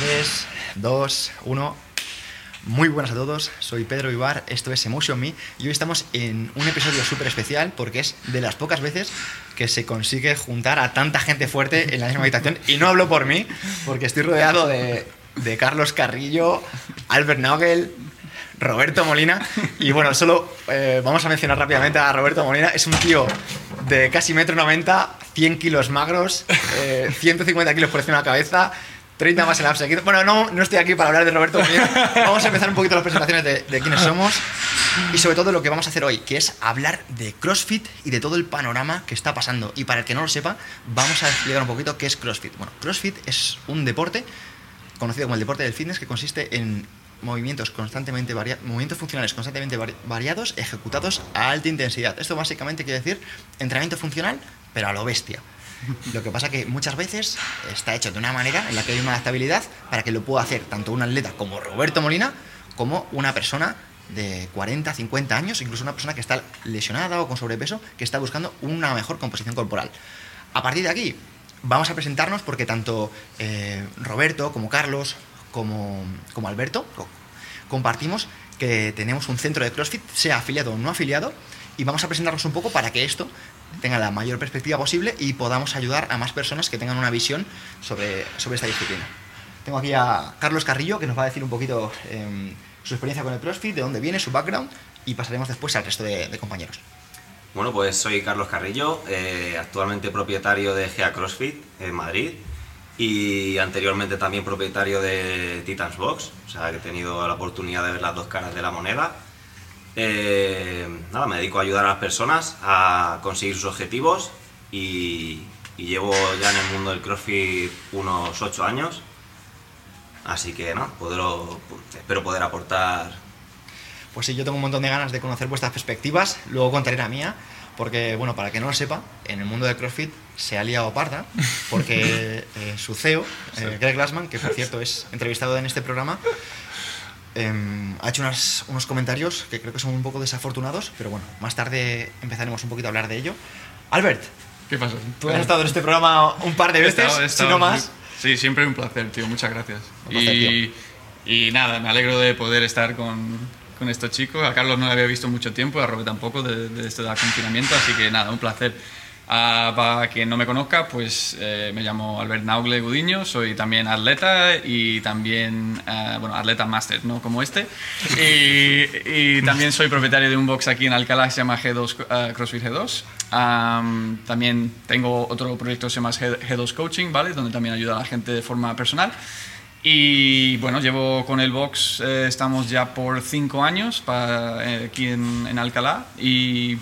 3, 2, 1. Muy buenas a todos, soy Pedro Ibar, esto es Emotion Me y hoy estamos en un episodio súper especial porque es de las pocas veces que se consigue juntar a tanta gente fuerte en la misma habitación y no hablo por mí porque estoy rodeado de, de Carlos Carrillo, Albert Nagel, Roberto Molina y bueno, solo eh, vamos a mencionar rápidamente a Roberto Molina, es un tío de casi metro 90, 100 kilos magros, eh, 150 kilos por encima de la cabeza, 30 más el upside. Bueno, no, no estoy aquí para hablar de Roberto. Vamos a empezar un poquito las presentaciones de, de quiénes somos y sobre todo lo que vamos a hacer hoy, que es hablar de CrossFit y de todo el panorama que está pasando. Y para el que no lo sepa, vamos a explicar un poquito qué es CrossFit. Bueno, CrossFit es un deporte conocido como el deporte del fitness que consiste en movimientos constantemente varia movimientos funcionales constantemente vari variados ejecutados a alta intensidad. Esto básicamente quiere decir entrenamiento funcional, pero a lo bestia. Lo que pasa que muchas veces está hecho de una manera en la que hay una adaptabilidad para que lo pueda hacer tanto un atleta como Roberto Molina como una persona de 40, 50 años, incluso una persona que está lesionada o con sobrepeso, que está buscando una mejor composición corporal. A partir de aquí, vamos a presentarnos porque tanto eh, Roberto como Carlos como, como Alberto compartimos que tenemos un centro de CrossFit, sea afiliado o no afiliado, y vamos a presentarnos un poco para que esto tenga la mayor perspectiva posible y podamos ayudar a más personas que tengan una visión sobre, sobre esta disciplina. Tengo aquí a Carlos Carrillo, que nos va a decir un poquito eh, su experiencia con el CrossFit, de dónde viene, su background, y pasaremos después al resto de, de compañeros. Bueno, pues soy Carlos Carrillo, eh, actualmente propietario de GEA CrossFit en Madrid y anteriormente también propietario de Titans Box, o sea que he tenido la oportunidad de ver las dos caras de la moneda. Eh, nada, me dedico a ayudar a las personas a conseguir sus objetivos y, y llevo ya en el mundo del CrossFit unos 8 años, así que no, poder, espero poder aportar. Pues sí, yo tengo un montón de ganas de conocer vuestras perspectivas, luego contaré la mía, porque, bueno, para que no lo sepa, en el mundo del CrossFit se ha liado parda, porque eh, su CEO, eh, Greg Glassman, que por cierto es entrevistado en este programa, eh, ha hecho unas, unos comentarios que creo que son un poco desafortunados, pero bueno, más tarde empezaremos un poquito a hablar de ello. Albert, ¿qué pasa? Tú has estado en este programa un par de veces, estado, estado si no más. Sí, siempre un placer, tío, muchas gracias. Placer, y, y nada, me alegro de poder estar con, con estos chicos. A Carlos no le había visto mucho tiempo, a Robert tampoco, desde de este confinamiento, así que nada, un placer. Uh, para quien no me conozca, pues eh, me llamo Albert Naugle Gudiño, soy también atleta y también, uh, bueno, atleta máster, no como este. Y, y, también soy propietario de un box aquí en Alcalá que se llama G2, uh, CrossFit G2. Um, también tengo otro proyecto que se llama G2 Coaching, ¿vale? Donde también ayuda a la gente de forma personal. Y bueno, llevo con el box, eh, estamos ya por cinco años para, eh, aquí en, en Alcalá y,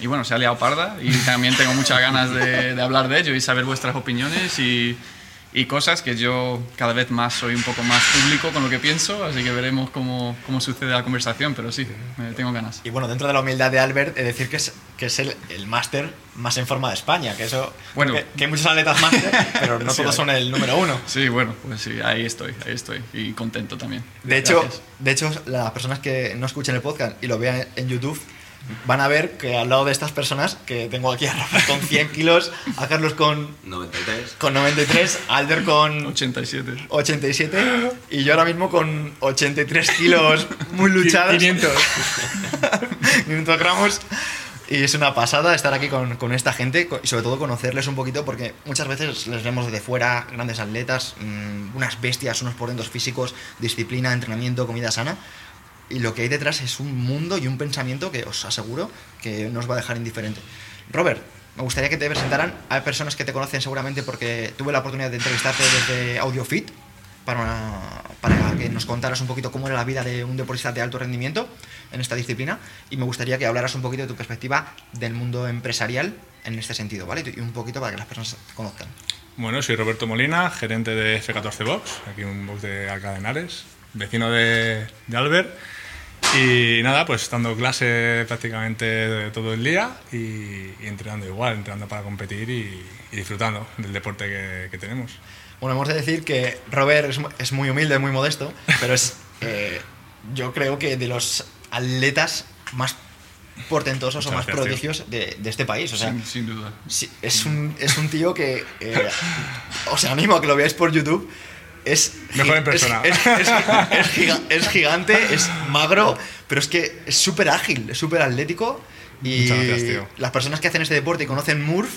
y, bueno, se ha liado parda y también tengo muchas ganas de, de hablar de ello y saber vuestras opiniones y, y, cosas que yo cada vez más soy un poco más público con lo que pienso, así que veremos cómo, cómo sucede la conversación, pero sí, tengo ganas. Y bueno, dentro de la humildad de Albert, he de decir que es, que es el, el máster más en forma de España, que eso, bueno, que, que hay muchos atletas máster, pero no sí, todos son el número uno. Sí, bueno, pues sí, ahí estoy, ahí estoy, y contento también. De hecho, de hecho, las personas que no escuchen el podcast y lo vean en YouTube, van a ver que al lado de estas personas, que tengo aquí a Rafa con 100 kilos, a Carlos con 93, con 93 a Alder con 87. 87 y yo ahora mismo con 83 kilos muy luchados. 500. 500 gramos. Y es una pasada estar aquí con, con, esta gente y sobre todo conocerles un poquito porque muchas veces les vemos desde fuera, grandes atletas, mmm, unas bestias, unos portentos físicos, disciplina, entrenamiento, comida sana. Y lo que hay detrás es un mundo y un pensamiento que os aseguro que no os va a dejar indiferente. Robert, me gustaría que te presentaran. Hay personas que te conocen seguramente porque tuve la oportunidad de entrevistarte desde AudioFit para, una, para que nos contaras un poquito cómo era la vida de un deportista de alto rendimiento en esta disciplina y me gustaría que hablaras un poquito de tu perspectiva del mundo empresarial en este sentido, ¿vale? Y un poquito para que las personas te conozcan. Bueno, soy Roberto Molina, gerente de F14 Box, aquí un box de Alcalá de Henares, vecino de, de Albert. Y nada, pues dando clase prácticamente todo el día y, y entrenando igual, entrenando para competir y, y disfrutando del deporte que, que, tenemos. Bueno, hemos de decir que Robert es, es muy humilde, muy modesto, pero es, eh, yo creo que de los atletas más portentosos Muchas o más gracias, prodigios de, de, este país. O sea, sin, sin duda. Sí, es, un, es un tío que eh, os animo a que lo veáis por YouTube es, Mejor en persona. Es, es- es- es giga- es gigante, es magro, pero es que es súper ágil, es súper atlético. Y Muchas gracias, tío. las personas que hacen este deporte y conocen Murph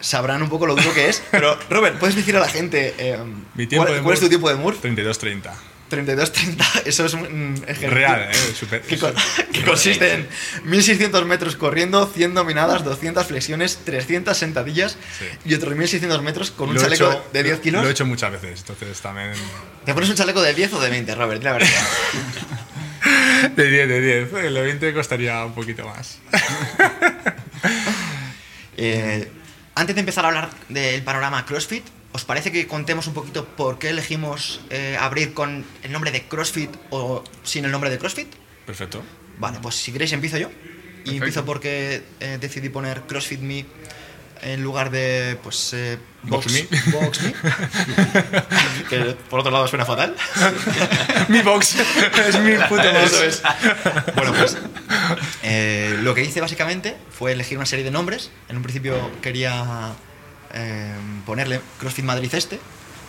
sabrán un poco lo duro que es. Pero, Robert, ¿puedes decir a la gente eh, Mi tiempo cuál, de cuál es tu tiempo de Murph? 32-30. 32-30, eso es un ejercicio. Real, ¿eh? Super- Que, co- que consiste en 1600 metros corriendo, 100 dominadas, 200 flexiones, 300 sentadillas Sí. y otros 1600 metros con un Lo chaleco hecho- de 10 kilos. Lo he hecho muchas veces, entonces también. ¿Te pones un chaleco de 10 o de 20, Robert? La verdad. De 10, de 10. El de 20 costaría un poquito más. Eh, antes de empezar a hablar del panorama CrossFit, ¿os parece que contemos un poquito por qué elegimos eh, abrir con el nombre de CrossFit o sin el nombre de CrossFit? Perfecto. Vale, pues si queréis empiezo yo. Y empiezo porque eh, decidí poner CrossFit Me en lugar de, pues, eh, Box Me. Box Me. que por otro lado suena fatal. mi box. es mi puto box. Eso es. Bueno, pues eh, lo que hice básicamente fue elegir una serie de nombres. En un principio quería eh, ponerle CrossFit Madrid Este.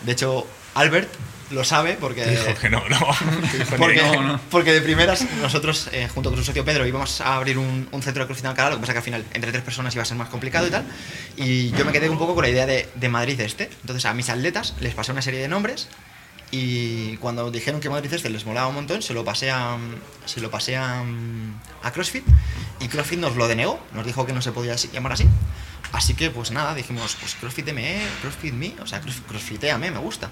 De hecho, Albert lo sabe porque... Dijo que no, no. Porque, no, no. porque de primeras nosotros, eh, junto con su socio Pedro, íbamos a abrir un, un centro de CrossFit en Alcalá, lo que pasa que al final entre tres personas iba a ser más complicado y tal. Y yo me quedé un poco con la idea de, de Madrid Este. Entonces a mis atletas les pasé una serie de nombres y cuando dijeron que Madrid Este les molaba un montón, se lo pasé a, se lo pasé a, a CrossFit y CrossFit nos lo denegó, nos dijo que no se podía llamar así. Así que pues nada, dijimos, pues CrossFit ME, CrossFit Me, o sea, cross, CrossFitéame, me gusta.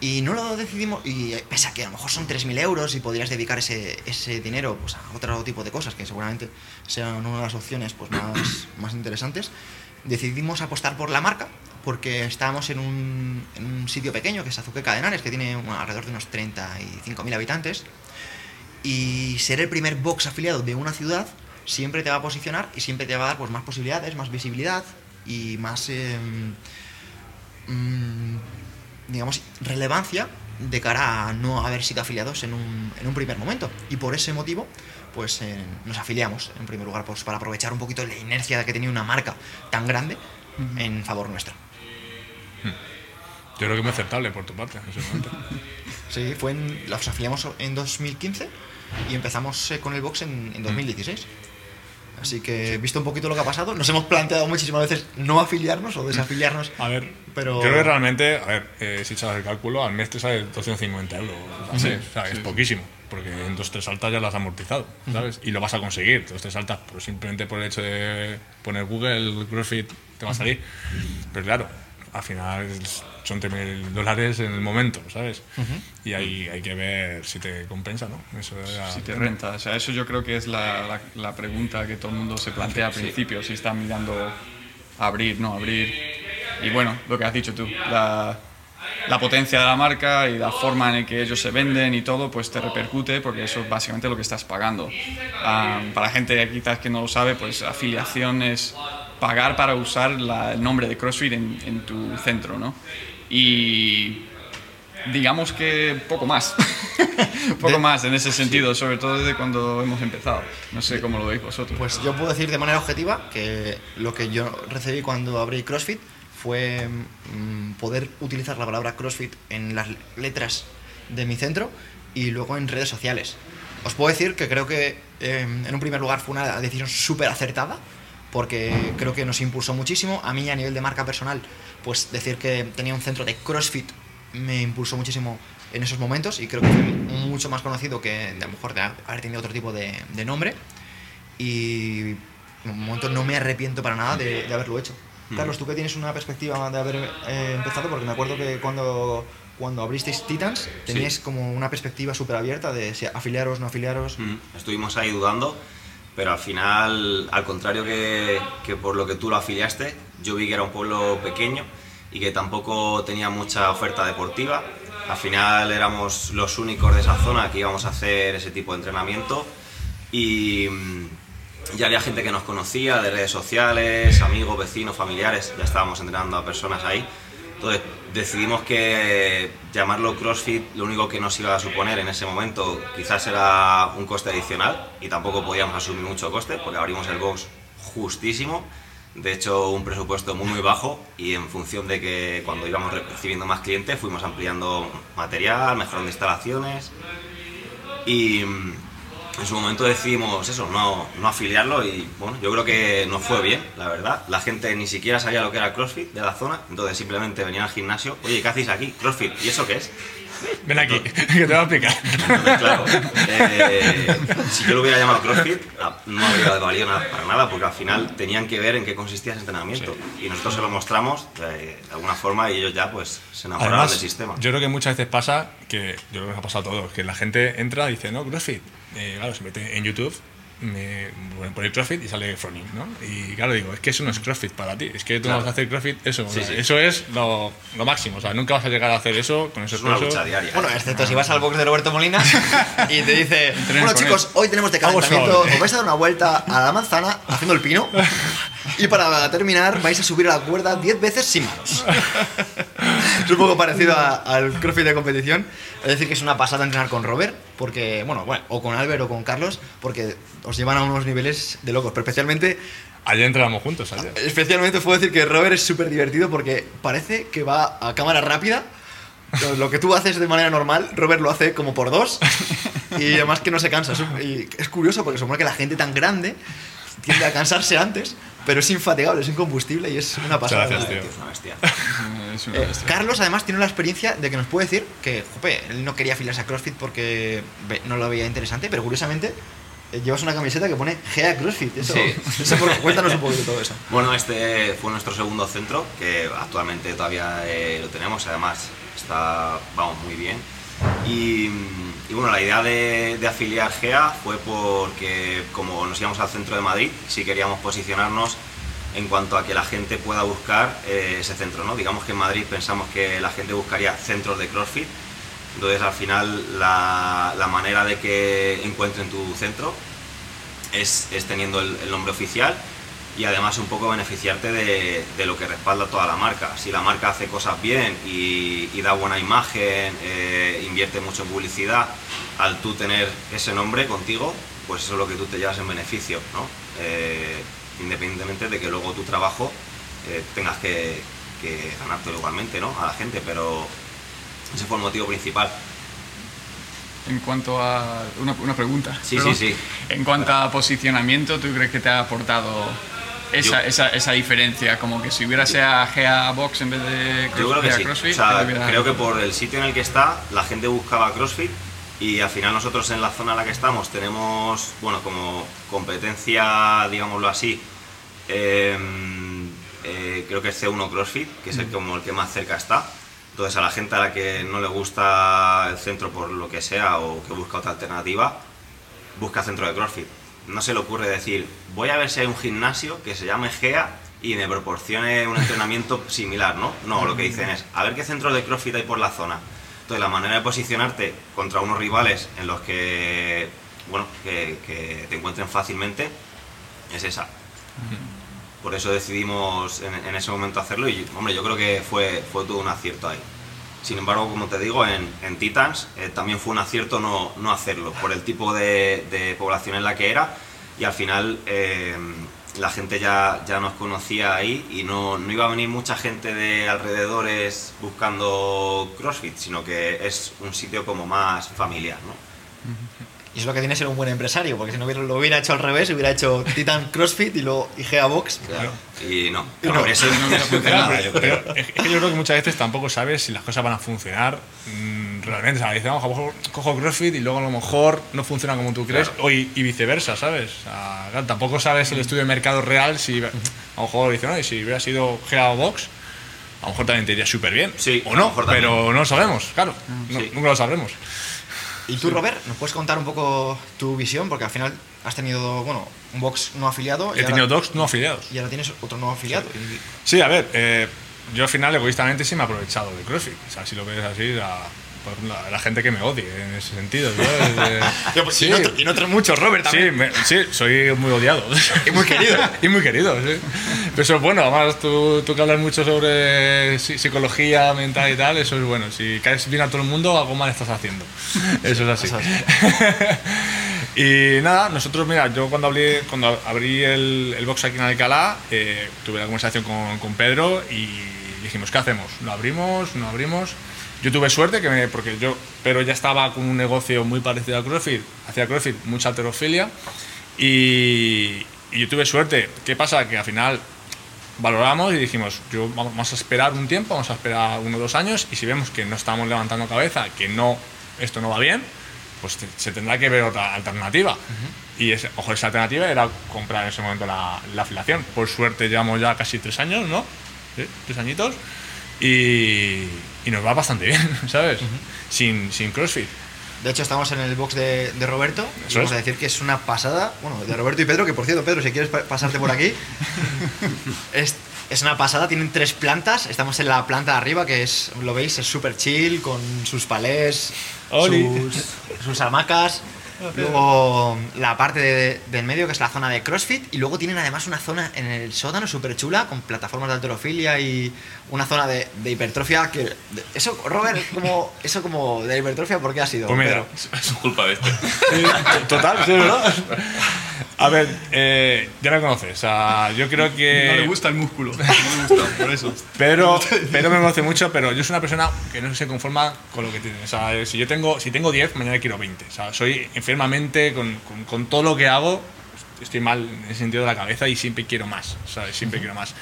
Y no lo decidimos, y eh, pese a que a lo mejor son 3.000 euros y podrías dedicar ese, ese dinero pues, a otro tipo de cosas que seguramente sean una de las opciones pues, más, más interesantes, decidimos apostar por la marca porque estábamos en un, sitio pequeño que es Azuqueca de Henares, que tiene un- alrededor de unos 35.000 habitantes. Y ser el primer box afiliado de una ciudad siempre te va a posicionar y siempre te va a dar pues, más posibilidades, más visibilidad y más, eh, mm, digamos, relevancia de cara a no haber sido afiliados en un, en un primer momento. Y por ese motivo, pues eh, nos afiliamos, en primer lugar, pues, para aprovechar un poquito la inercia que tenía una marca tan grande en favor nuestro. Yo creo que muy aceptable por tu parte en ese momento. Sí, fue en, los afiliamos en 2015 y empezamos eh, con el box en, en 2016. Así que, visto un poquito lo que ha pasado, nos hemos planteado muchísimas veces no afiliarnos o desafiliarnos. A ver, Pero- creo que realmente, a ver, eh, si echas el cálculo, al mes te sale 250 euros. o sea, es poquísimo, porque en dos tres saltas ya lo has amortizado, ¿sabes? Y lo vas a conseguir, dos tres saltas, pero simplemente por el hecho de poner Google, CrossFit, te va a salir. Pero claro, al final son 3.000 dólares en el momento, ¿sabes? Y ahí hay que ver si te compensa, ¿no? Eso ya- Si te renta. O sea, eso yo creo que es la, la- la pregunta que todo el mundo se plantea al principio, si están mirando abrir, no abrir. Y bueno, lo que has dicho tú, la, la potencia de la marca y la forma en la que ellos se venden y todo, pues te repercute porque eso es básicamente lo que estás pagando. Ah, para gente quizás que no lo sabe, pues afiliación es pagar para usar la- el nombre de CrossFit en, en tu centro, ¿no? Y digamos que poco más. poco De- más en ese sentido, sobre todo desde cuando hemos empezado. No sé cómo lo veis vosotros. Pues yo puedo decir de manera objetiva que lo que yo recibí cuando abrí CrossFit fue mm, poder utilizar la palabra CrossFit en las letras de mi centro y luego en redes sociales. Os puedo decir que creo que eh, en un primer lugar fue una decisión súper acertada porque creo que nos impulsó muchísimo. A mí a nivel de marca personal, pues decir que tenía un centro de CrossFit me impulsó muchísimo en esos momentos y creo que fue mucho más conocido que a lo mejor de haber tenido otro tipo de, de nombre y en un momento no me arrepiento para nada de, de haberlo hecho. Carlos, tú que tienes una perspectiva de haber eh, empezado, porque me acuerdo que cuando, cuando abristeis Titans teníais como una perspectiva súper abierta de si afiliaros, no afiliaros. Mm, Estuvimos ahí dudando, pero al final, al contrario que, que por lo que tú lo afiliaste, yo vi que era un pueblo pequeño y que tampoco tenía mucha oferta deportiva. Al final éramos los únicos de esa zona que íbamos a hacer ese tipo de entrenamiento y mm, ya había gente que nos conocía de redes sociales, amigos, vecinos, familiares, ya estábamos entrenando a personas ahí. Entonces decidimos que llamarlo CrossFit lo único que nos iba a suponer en ese momento quizás era un coste adicional y tampoco podíamos asumir mucho coste porque abrimos el box justísimo. De hecho, un presupuesto muy muy bajo y en función de que cuando íbamos recibiendo más clientes fuimos ampliando material, mejorando instalaciones y en su momento decidimos eso, no, no afiliarlo y bueno, yo creo que nos fue bien, la verdad. La gente ni siquiera sabía lo que era CrossFit de la zona, entonces simplemente venían al gimnasio, oye, ¿qué hacéis aquí? CrossFit, ¿y eso qué es? Ven aquí, que te voy a explicar. Entonces, claro, eh, si yo lo hubiera llamado CrossFit, ah, no habría valido nada, para nada, porque al final tenían que ver en qué consistía ese entrenamiento. Y nosotros se lo mostramos eh, de alguna forma y ellos ya pues se enamoraron Además, del sistema. yo creo que muchas veces pasa que, yo creo que nos ha pasado a todos, que la gente entra y dice, no, CrossFit. Eh, claro, se mete en YouTube, me pone CrossFit y sale Froning, ¿no? Y claro, digo, es que eso no es CrossFit para ti, es que tú Claro. no vas a hacer CrossFit, eso, o Sí, sea, sí. eso es lo, lo máximo, o sea, nunca vas a llegar a hacer eso con esos Es una lucha diaria. Bueno, excepto si vas al box de Roberto Molina y te dice, bueno chicos, hoy tenemos de calentamiento, os vais a dar una vuelta a la manzana haciendo el pino y para terminar vais a subir a la cuerda 10 veces sin manos. es un poco parecido a- al crossfit de competición. Es decir, que es una pasada entrenar con Robert, porque, bueno, bueno, o con Albert o con Carlos, porque os llevan a unos niveles de locos, pero especialmente Ayer entrenamos juntos, ayer. Especialmente puedo decir que Robert es súper divertido porque parece que va a cámara rápida. Lo- que tú haces de manera normal, Robert lo hace como por dos. Y además que no se cansa. Y es curioso porque supone que la gente tan grande tiende a cansarse antes, pero es infatigable, es incombustible y es una pasada. Gracias, Tío, es una bestia. Es una Eh, bestia. Carlos además tiene la experiencia de que nos puede decir que, jope, él no quería afiliarse a CrossFit porque no lo veía interesante, pero curiosamente eh, llevas una camiseta que pone GEA CrossFit. Eso, Sí. eso por- cuéntanos un poquito todo eso. Bueno, este fue nuestro segundo centro, que actualmente todavía eh, lo tenemos, además está, vamos, muy bien. Y, bueno, la idea de, afiliar GEA fue porque como nos íbamos al centro de Madrid, sí queríamos posicionarnos en cuanto a que la gente pueda buscar eh, ese centro, ¿no? Digamos que en Madrid pensamos que la gente buscaría centros de CrossFit, entonces al final la, la manera de que encuentren tu centro es, es teniendo el nombre oficial y además un poco beneficiarte de, de lo que respalda toda la marca. Si la marca hace cosas bien y, y da buena imagen, eh, invierte mucho en publicidad, al tú tener ese nombre contigo, pues eso es lo que tú te llevas en beneficio, ¿no? Eh, independientemente de que luego tu trabajo eh, tengas que, que ganártelo igualmente, ¿no? A la gente, pero ese fue el motivo principal. En cuanto a. Una, una pregunta. Sí, sí, sí. En cuanto a posicionamiento, ¿tú crees que te ha aportado esa, Yo- esa, esa diferencia? Como que si hubiera sea GA Box en vez de Yo creo que sí. CrossFit, O sea, hubiera- creo que por el sitio en el que está, la gente buscaba CrossFit y al final nosotros en la zona en la que estamos tenemos, bueno, como competencia, digámoslo así, eh, eh, creo que es C1 CrossFit, que es el, como el que más cerca está. Entonces a la gente a la que no le gusta el centro por lo que sea o que busca otra alternativa, busca centro de CrossFit. No se le ocurre decir, voy a ver si hay un gimnasio que se llame GEA y me proporcione un entrenamiento similar, ¿no? No, lo que dicen es, a ver qué centros de CrossFit hay por la zona. Entonces la manera de posicionarte contra unos rivales en los que, bueno, que, que te encuentren fácilmente es esa. Por eso decidimos en, en ese momento hacerlo y, hombre, yo creo que fue, fue todo un acierto ahí. Sin embargo, como te digo, en, en Titans eh, también fue un acierto no, no hacerlo, por el tipo de, población en la que era y al final eh, la gente ya, ya nos conocía ahí y no, no iba a venir mucha gente de alrededores buscando CrossFit, sino que es un sitio como más familiar, ¿no? Y es lo que tiene ser un buen empresario, porque si no hubiera, lo hubiera hecho al revés, hubiera hecho Titan CrossFit y luego IGEA Box. Y no, Y no, eso no hubiera funcionado, yo Pero creo. es que yo creo que muchas veces tampoco sabes si las cosas van a funcionar mm, realmente. O sea, dices, vamos, a lo mejor cojo CrossFit y luego a lo mejor no funciona como tú crees, Claro. o y, y viceversa, ¿sabes? O sea, claro, tampoco sabes el estudio de mercado real si a lo mejor dices, no, y si hubiera sido Geo Box, a lo mejor también te iría súper bien. Sí, o no, pero no lo sabemos, claro. no- Sí. nunca lo sabremos. Y tú, Robert, ¿nos puedes contar un poco tu visión? Porque al final has tenido, bueno, un box no afiliado. y He ahora- tenido docs no afiliados. Y ahora tienes otro no afiliado. Y- Sí, a ver, eh, yo al final egoístamente sí me he aprovechado de CrossFit. O sea, si lo ves así, la, por la, la gente que me odie en ese sentido. ¿no? Pues, sí, y, no, y no otros muchos, Robert, sí, también. me- sí, soy muy odiado. Y muy querido. y muy querido, sí. Pero eso es bueno, además tú, tú que hablas mucho sobre psi- psicología mental y tal, eso es bueno. Si caes bien a todo el mundo, algo mal estás haciendo. Eso es así. Y nada, nosotros, mira, yo cuando abrí, cuando abrí el, el box aquí en Alcalá, eh, tuve la conversación con, con Pedro y dijimos, ¿qué hacemos? ¿Lo abrimos? ¿No abrimos? Yo tuve suerte, que me- porque yo, pero ya estaba con un negocio muy parecido a CrossFit, hacía CrossFit, mucha alterofilia, y, y yo tuve suerte. ¿Qué pasa? Que al final valoramos y dijimos, yo vamos a esperar un tiempo, vamos a esperar uno o dos años, y si vemos que no estamos levantando cabeza, que no, esto no va bien, pues te- se tendrá que ver otra alternativa. Y ese- ojo, esa alternativa era comprar en ese momento la, la afiliación. Por suerte llevamos ya casi tres años, ¿no? Sí, tres añitos. Y, y nos va bastante bien, ¿sabes? sin, sin CrossFit. De hecho, estamos en el box de, de Roberto. y vamos a decir que es una pasada. Bueno, de Roberto y Pedro, que por cierto, Pedro, si quieres pa- pasarte por aquí. es, es una pasada, tienen tres plantas. Estamos en la planta de arriba, que es, lo veis, es súper chill, con sus palés, sus, sus hamacas. Luego la parte de- del medio, que es la zona de CrossFit. Y luego tienen además una zona en el sótano súper chula, con plataformas de alterofilia y una zona de, de hipertrofia. que de- Eso, Robert, como, eso como de hipertrofia, ¿por qué ha sido? Pues mira, Pedro? Es culpa de este. Total, sí, ¿verdad? A ver, eh, ya me conoces. O sea, yo creo que. No le gusta el músculo. No le gusta, por eso. Pero, pero me conoce mucho, pero yo soy una persona que no se conforma con lo que tiene. O sea, si yo tengo, si tengo 10, mañana quiero 20. O sea, soy enfermamente con, con, con todo lo que hago, estoy mal en el sentido de la cabeza y siempre quiero más. Sea, siempre quiero más.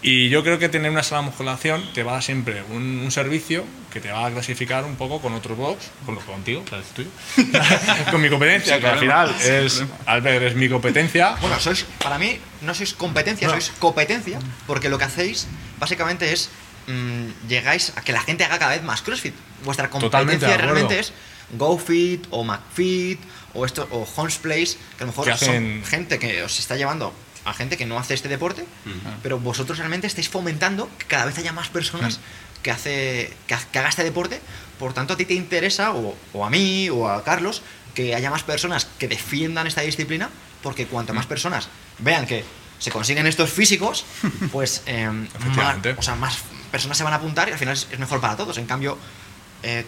Y yo creo que tener una sala de musculación te va a dar siempre un, un servicio que te va a clasificar un poco con otro box, con lo contigo, o sea, es tuyo, con mi competencia, Sin que al final es. Albert es mi competencia. Bueno, sois, para mí, no sois competencia, sois competencia, porque lo que hacéis básicamente es mm, llegáis a que la gente haga cada vez más CrossFit. Vuestra competencia realmente es GoFit o McFit o esto o Homes Place, que a lo mejor hacen- son gente que os está llevando a gente que no hace este deporte, pero vosotros realmente estáis fomentando que cada vez haya más personas que hace que, ha- que haga este deporte. Por tanto, a ti te interesa, o, o a mí, o a Carlos, que haya más personas que defiendan esta disciplina, porque cuanto más personas vean que se consiguen estos físicos, pues eh, más, Efectivamente. o sea, más personas se van a apuntar y al final es, es mejor para todos. En cambio, eh,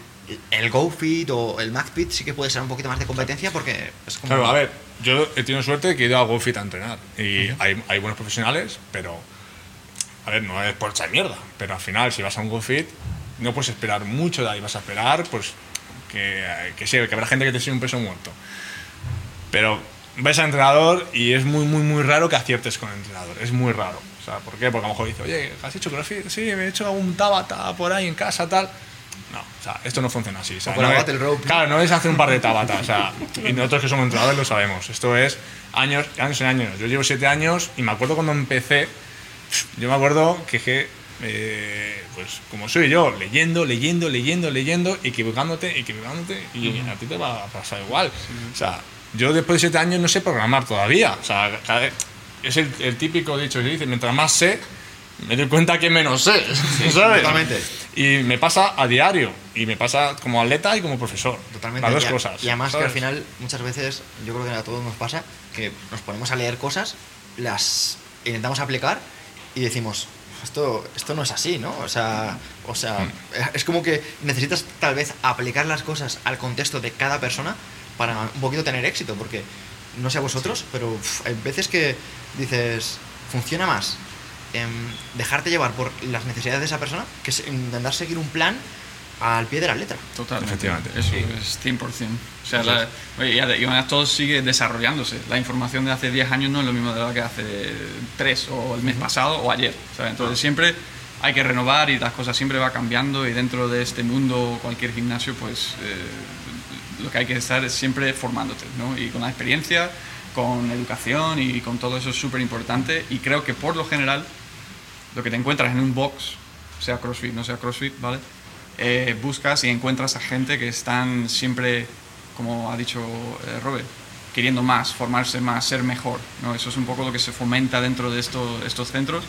el GoFit o el MacFit sí que puede ser un poquito más de competencia porque es como... Claro, a ver, yo he tenido suerte de que he ido a GoFit a entrenar. Y hay, hay buenos profesionales, pero. A ver, no es por echar mierda. Pero al final, si vas a un GoFit, no puedes esperar mucho de ahí. Vas a esperar, pues, que, que sí, que habrá gente que te siga un peso muerto. Pero ves al entrenador y es muy, muy, muy raro que aciertes con el entrenador. Es muy raro. O sea, ¿por qué? Porque a lo mejor dice, oye, ¿has hecho CrossFit? Sí, me he hecho algún tabata por ahí en casa, tal. No, o sea, esto no funciona así. O sea, O no es-. Claro, no es hacer un par de tabatas. O sea, y nosotros que somos entrenadores lo sabemos. Esto es años, años y años. Yo llevo siete años y me acuerdo cuando empecé, yo me acuerdo que, que eh, pues como soy yo, leyendo, leyendo, leyendo, leyendo, equivocándote, equivocándote, y a ti te va a pasar igual. O sea, yo después de siete años no sé programar todavía. O sea, es el, el típico dicho que dice, mientras más sé, me doy cuenta que menos sé. ¿sabes? totalmente. Y me pasa a diario, y me pasa como atleta y como profesor. Totalmente. Las dos y, cosas. Y además que al final, muchas veces, yo creo que a todos nos pasa, que nos ponemos a leer cosas, las intentamos aplicar y decimos, esto, esto no es así, ¿no? O sea, o sea, Mm. es como que necesitas tal vez aplicar las cosas al contexto de cada persona para un poquito tener éxito, porque no sé a vosotros, pero hay veces que dices, funciona más em, dejarte llevar por las necesidades de esa persona que es intentar seguir un plan al pie de la letra. Totalmente. Efectivamente. Eso es 100%. O sea, la- oye, y ade- y además todo sigue desarrollándose. La información de hace 10 años no es lo mismo de la que hace 3 o el mes pasado o ayer. ¿sabes? Entonces siempre hay que renovar y las cosas siempre va cambiando y dentro de este mundo, cualquier gimnasio, pues eh, lo que hay que estar es siempre formándote, ¿no? Y con la experiencia, con educación y con todo eso es súper importante y creo que por lo general lo que te encuentras en un box, sea CrossFit, no sea CrossFit, ¿vale? Eh, buscas y encuentras a gente que están siempre, como ha dicho eh, Robert, queriendo más, formarse más, ser mejor, ¿no? Eso es un poco lo que se fomenta dentro de estos, estos centros.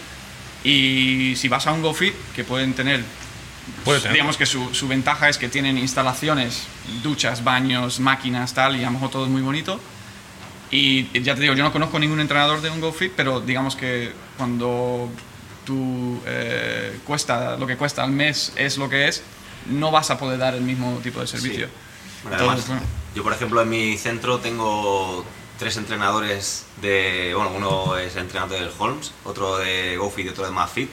Y si vas a un GoFit, que pueden tener, tener. digamos que su, su ventaja es que tienen instalaciones, duchas, baños, máquinas, tal, y a lo mejor todo es muy bonito. Y ya te digo, yo no conozco ningún entrenador de un GoFit, pero digamos que cuando tu eh, cuesta, lo que cuesta al mes es lo que es, no vas a poder dar el mismo tipo de servicio. Bueno, Entonces, además, bueno. Yo, por ejemplo, en mi centro tengo tres entrenadores de. Bueno, uno es entrenador del Holmes, otro de GoFit y otro de MadFit.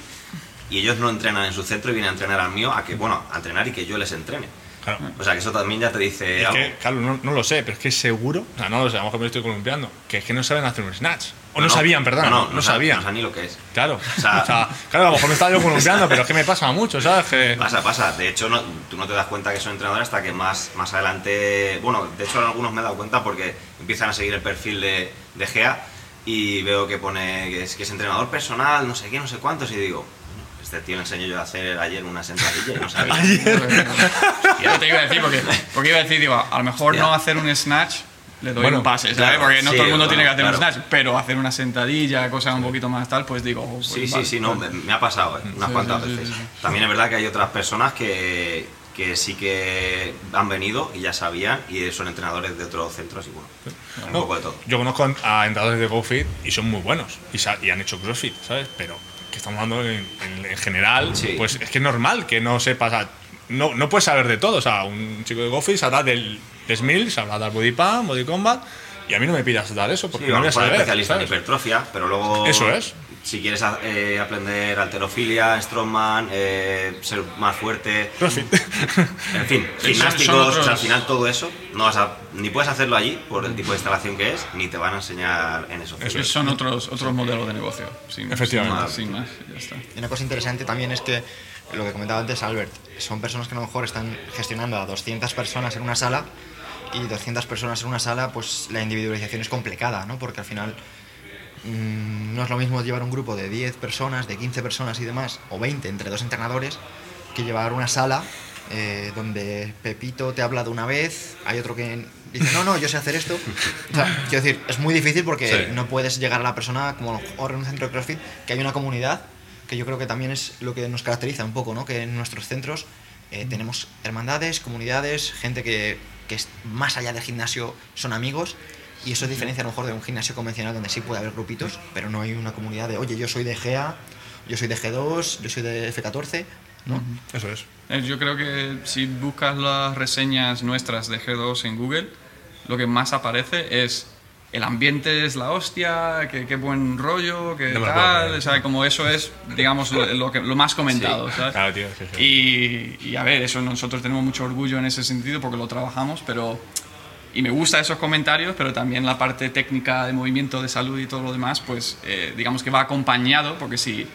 Y ellos no entrenan en su centro y vienen a entrenar al mío, a que, bueno, a entrenar y que yo les entrene. Claro. O sea, que eso también ya te dice Es algo. que, Carlos, no, no lo sé, pero es que seguro, o sea, no lo sé, a lo mejor me estoy columpiando, que es que no saben hacer un snatch. O no, sabían, perdón, no, no, sabían. No saben ni lo que es. Claro, O sea- o sea, claro, a lo mejor me estaba yo columpiando, pero es que me pasa mucho, ¿sabes? Que, Pasa, pasa. De hecho, no- tú no te das cuenta que son entrenadores hasta que más, más adelante. Bueno, de hecho, en algunos me he dado cuenta porque empiezan a seguir el perfil de, de Gea y veo que pone que es, que es entrenador personal, no sé qué, no sé cuántos, y digo, "Bueno, este tío le enseño yo a hacer ayer una sentadilla y no sabía. Ya te iba a decir, porque, porque iba a decir, digo, a lo mejor Ya. no hacer un snatch le doy Bueno, un pase, ¿sabes? claro, porque no sí, todo el mundo bueno, tiene que hacer claro. un snatch, pero hacer una sentadilla, cosas un poquito más tal, pues digo, oh, pues Sí, sí, vale, sí, no, vale. me, me ha pasado eh, unas Sí, cuantas sí, sí, veces. sí, sí. También es verdad que hay otras personas que, que sí que han venido y ya sabían y son entrenadores de otros centros y bueno, un No, poco de todo. Yo conozco a entrenadores de GoFit y son muy buenos y, y han hecho CrossFit, ¿sabes? Pero que estamos hablando en, en- en general, Sí. pues es que es normal que no sepas. o sea, no, no puedes saber de todo. O sea, un chico de GoFit sabrá del Smil, sabrá dar Body Pump, Body Combat, y a mí no me pidas dar eso porque Sí, no voy a saber. especialista en hipertrofia, pero luego. Eso es. Si quieres eh, aprender alterofilia, strongman, eh, ser más fuerte, en fin, Sí, gimnásticos, son otros- o sea, al final todo eso, no vas a, ni puedes hacerlo allí por el tipo de instalación que es, ni te van a enseñar en esos Eso centros. Son otros, otros modelos de negocio. Sin, Efectivamente. Sin más, sin más, ya está. Y una cosa interesante también es que lo que comentaba antes Albert, son personas que a lo mejor están gestionando a 200 personas en una sala y 200 personas en una sala, pues la individualización es complicada, ¿no? Porque al final mm, no es lo mismo llevar un grupo de 10 personas, de 15 personas y demás, o 20 entre dos entrenadores, que llevar una sala eh, donde Pepito te ha hablado una vez, hay otro que dice, no, no, yo sé hacer esto. O sea, quiero decir, es muy difícil porque Sí. no puedes llegar a la persona como en un centro de CrossFit, que hay una comunidad, que yo creo que también es lo que nos caracteriza un poco, ¿no? Que en nuestros centros eh, tenemos hermandades, comunidades, gente que, que es más allá del gimnasio son amigos. Y eso diferencia a lo mejor de un gimnasio convencional donde sí puede haber grupitos, pero no hay una comunidad de, oye, yo soy de GA, yo soy de G2, yo soy de F14, ¿no? Eso es. Eh, Yo creo que si buscas las reseñas nuestras de G2 en Google, lo que más aparece es el ambiente es la hostia, que qué buen rollo, que No tal, o sea, como eso es, digamos, lo, lo que, lo más comentado, ¿sabes? Claro, tío. sí, sí. Y, y a ver, eso nosotros tenemos mucho orgullo en ese sentido porque lo trabajamos, pero... Y me gusta esos comentarios, pero también la parte técnica de movimiento, de salud y todo lo demás, pues eh, digamos que va acompañado, porque si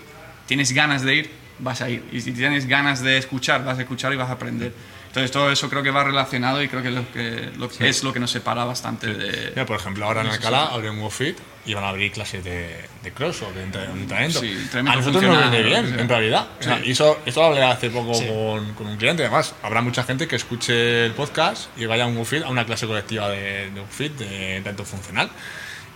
tienes ganas de ir, vas a ir. Y si tienes ganas de escuchar, vas a escuchar y vas a aprender. Entonces todo eso creo que va relacionado y creo que, lo que, lo que es lo que nos separa bastante de... Mira, por ejemplo, ahora en Alcalá abren un GoFit y van a abrir clases de, de cross o de entre- entrenamiento. Sí, a nosotros nos viene bien, sí. en realidad. O sea, Sí. y eso, esto lo hablé hace poco Sí. con, con un cliente. Además, habrá mucha gente que escuche el podcast y vaya a un GoFit, a una clase colectiva de, de GoFit, de tanto funcional.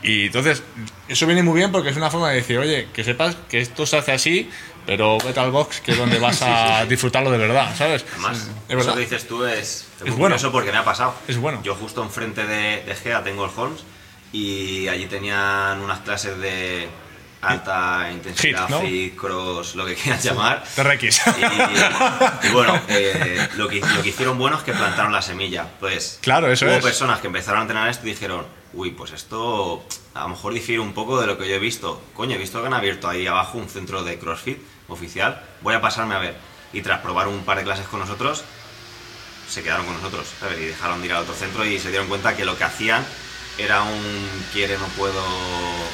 Y entonces, eso viene muy bien porque es una forma de decir, oye, que sepas que esto se hace así, pero vete al box, que es donde vas a disfrutarlo de verdad, ¿sabes? Además, es eso verdad. que dices tú es, es muy bueno. curioso porque me ha pasado. Es bueno. Yo justo enfrente de, de GEA tengo el Holmes y allí tenían unas clases de alta intensidad, Hit, ¿no? fit, cross, lo que quieras llamar. TRX. Y, y bueno, eh, lo, que, lo que hicieron bueno es que plantaron la semilla. Pues Claro, eso hubo es. personas que empezaron a entrenar esto y dijeron, uy, pues esto a lo mejor difiere un poco de lo que yo he visto. Coño, he visto que han abierto ahí abajo un centro de CrossFit oficial. Voy a pasarme a ver. Y tras probar un par de clases con nosotros, se quedaron con nosotros ¿sabes? y dejaron de ir al otro centro y se dieron cuenta que lo que hacían era un quiere, no puedo.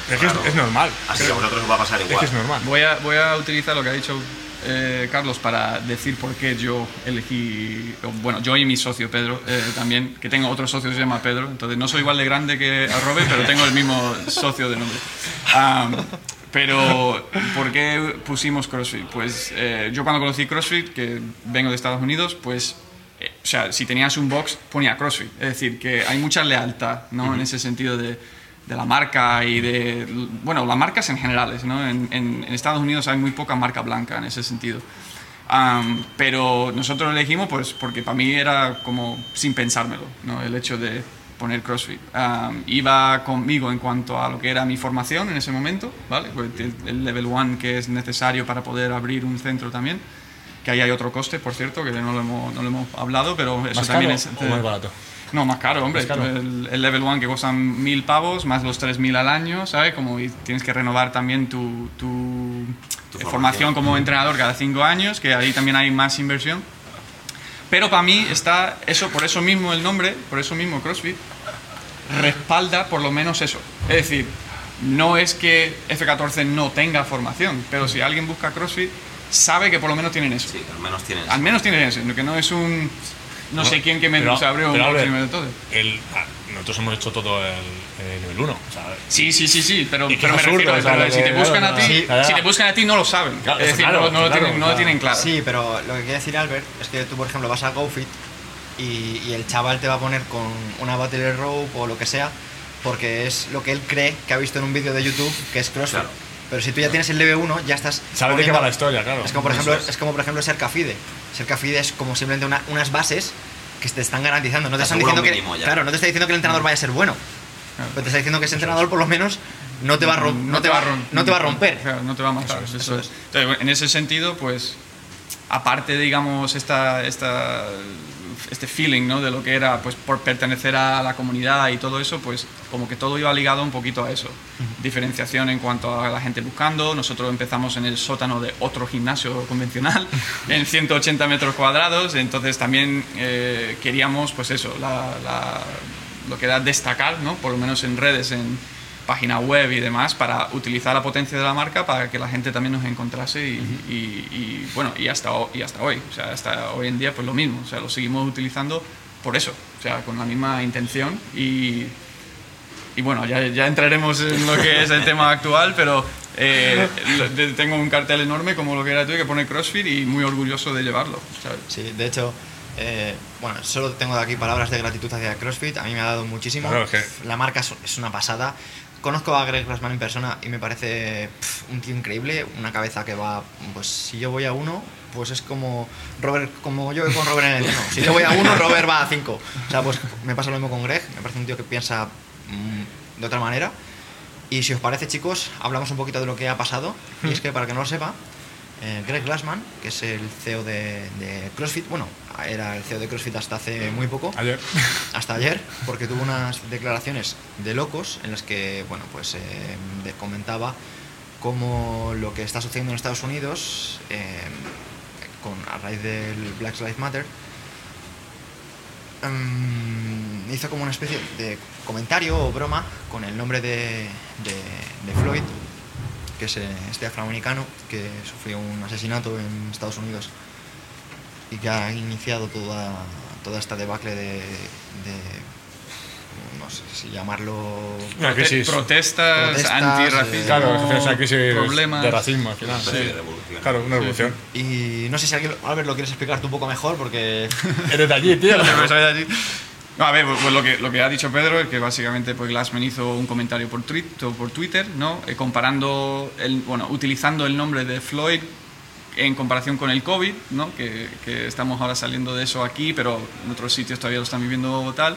Es que es- es normal. Así que a vosotros os va a pasar Es igual. que es normal. Voy a, voy a utilizar lo que ha dicho eh, Carlos para decir por qué yo elegí, bueno, yo y mi socio Pedro eh, también, que tengo otro socio que se llama Pedro, entonces no soy igual de grande que Arrobe, pero tengo el mismo socio de nombre. Am, pero, ¿por qué pusimos CrossFit? Pues eh, yo cuando conocí CrossFit, que vengo de Estados Unidos, pues, eh, o sea, si tenías un box, ponía CrossFit. Es decir, que hay mucha lealtad, ¿no? En ese sentido de, de la marca y de, bueno, las marcas en generales, ¿no? En, en- en Estados Unidos hay muy poca marca blanca en ese sentido. Am, pero nosotros lo elegimos pues porque para mí era como sin pensármelo, ¿no? El hecho de poner CrossFit. Am, iba conmigo en cuanto a lo que era mi formación en ese momento, ¿vale? Pues el- el level 1 que es necesario para poder abrir un centro también. que ahí hay otro coste, por cierto, que no lo hemos, no lo hemos hablado, pero eso ¿Más también caro es... o más barato? No, más caro, hombre. Más caro. El, el Level 1 que costan mil pavos, más los 3.000 al año, ¿sabes? Como y tienes que renovar también tu, tu, Tu eh, formación. formación como entrenador cada cinco años, que ahí también hay más inversión. Pero para mí está eso, por eso mismo el nombre, por eso mismo CrossFit, respalda por lo menos eso. Es decir, no es que F14 no tenga formación, pero si alguien busca CrossFit, sabe que por lo menos tienen eso. Sí, al menos tienes. Al menos tienen eso, que no es un... No sé quién que me Pero- abrió un pero, de todo. el- nosotros hemos hecho todo el, el nivel 1. O sea, Sí, sí, sí, sí, pero, pero me absurdo, refiero, si te buscan claro, a ti, sí, claro. si te buscan a ti no lo saben. Claro, es decir, claro, no, no lo claro, tienen, no lo claro. tienen claro. Sí, pero lo que quiere decir Albert es que tú, por ejemplo, vas a GoFit y, y el chaval te va a poner con una Battle Rope o lo que sea, porque es lo que él cree que ha visto en un vídeo de YouTube que es CrossFit. Claro. Pero si tú ya tienes el DB1, ya estás. Sabes de qué va la historia, claro. Es como, por ejemplo, es. es como, por ejemplo, ser Cafide. Ser Cafide es como simplemente una- unas bases que te están garantizando. No te Te están diciendo que. ya. Claro, no te está diciendo que el entrenador vaya a ser bueno. Claro. Pero te está diciendo que ese entrenador, por lo menos, no te va a, rom- no te va, no te va a romper. Claro, no te va a matar. Eso es, eso eso es. Entonces, en ese sentido, pues, aparte, digamos, esta, esta, este feeling ¿no? de lo que era pues, por pertenecer a la comunidad y todo eso, pues como que todo iba ligado un poquito a eso. Diferenciación en cuanto a la gente buscando. Nosotros empezamos en el sótano de otro gimnasio convencional, en 180 metros cuadrados. Entonces también eh, queríamos, pues eso, la- la- lo que era destacar, ¿no? por lo menos en redes, en página web y demás, para utilizar la potencia de la marca para que la gente también nos encontrase y, y- y, bueno, y hasta, y hasta hoy. O sea, hasta hoy en día pues lo mismo. O sea, lo seguimos utilizando por eso, o sea, con la misma intención y, y bueno, ya, ya entraremos en lo que es el tema actual, pero eh, tengo un cartel enorme como lo que era tú que pone CrossFit y muy orgulloso de llevarlo. ¿sabes? Sí, de hecho, eh, bueno, solo tengo de aquí palabras de gratitud hacia CrossFit. A mí me ha dado muchísimo. Claro, que- La marca es una pasada. Conozco a Greg Glassman en persona y me parece un tío increíble, una cabeza que va, pues si yo voy a uno, pues es como Robert, como yo voy con Robert en el entreno. Si yo voy a uno, Robert va a cinco. O sea, pues me pasa lo mismo con Greg, me parece un tío que piensa mm, de otra manera. Y si os parece, chicos, hablamos un poquito de lo que ha pasado. Y es que, para que no lo sepa, eh, Greg Glassman, que es el CEO de, de CrossFit, bueno, era el CEO de CrossFit hasta hace muy poco, Ayer. hasta ayer, porque tuvo unas declaraciones de locos en las que, bueno, pues eh, comentaba cómo lo que está sucediendo en Estados Unidos, eh, con, a raíz del Black Lives Matter, mm, hizo como una especie de comentario o broma con el nombre de, de- de Floyd, que es eh, este afroamericano que sufrió un asesinato en Estados Unidos y que ha iniciado toda, toda esta debacle de, de- no sé si llamarlo Una crisis. Protestas, Protestas, antirracismo, Claro, es una crisis problemas. de racismo al final. Revolución. Claro, una revolución. y no sé si alguien, Albert, lo quieres explicar tú un poco mejor porque Eres de allí, tío. No, a ver, pues lo que, lo que ha dicho Pedro es que básicamente pues Glassman hizo un comentario por, por Twitter, ¿no? Eh, comparando, el, bueno, utilizando el nombre de Floyd en comparación con el COVID, ¿no? Que, que estamos ahora saliendo de eso aquí, pero en otros sitios todavía lo están viviendo tal.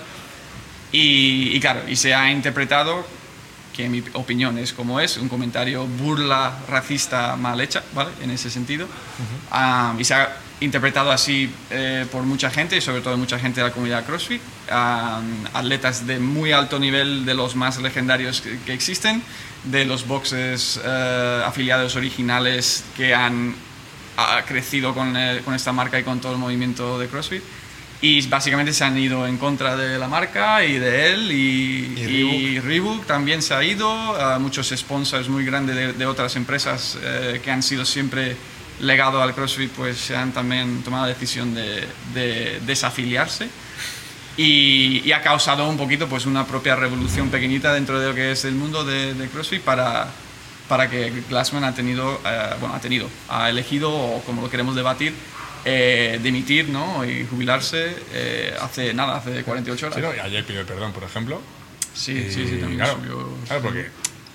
Y, y claro, y se ha interpretado, que en mi opinión es como es, un comentario burla racista mal hecha, ¿vale? En ese sentido. Ah, y se ha interpretado así eh, por mucha gente, y sobre todo mucha gente de la comunidad CrossFit, ah, atletas de muy alto nivel, de los más legendarios que, que existen, de los boxes eh, afiliados originales que han ha crecido con, eh, con esta marca y con todo el movimiento de CrossFit. Y básicamente se han ido en contra de la marca y de él. Y, Y y Reebok también se ha ido. a muchos sponsors muy grandes de, de otras empresas eh, que han sido siempre legado al CrossFit, pues se han también tomado la decisión de, de desafiliarse. Y, y ha causado un poquito pues una propia revolución pequeñita dentro de lo que es el mundo de, de CrossFit para, para que Glassman ha tenido, eh, bueno, ha tenido, ha elegido, o como lo queremos debatir, eh, dimitir ¿no? y jubilarse eh, hace nada, hace 48 horas. Sí, ¿no? Y ayer pidió perdón, por ejemplo. Sí, Y, sí, sí, también claro, subió. claro, porque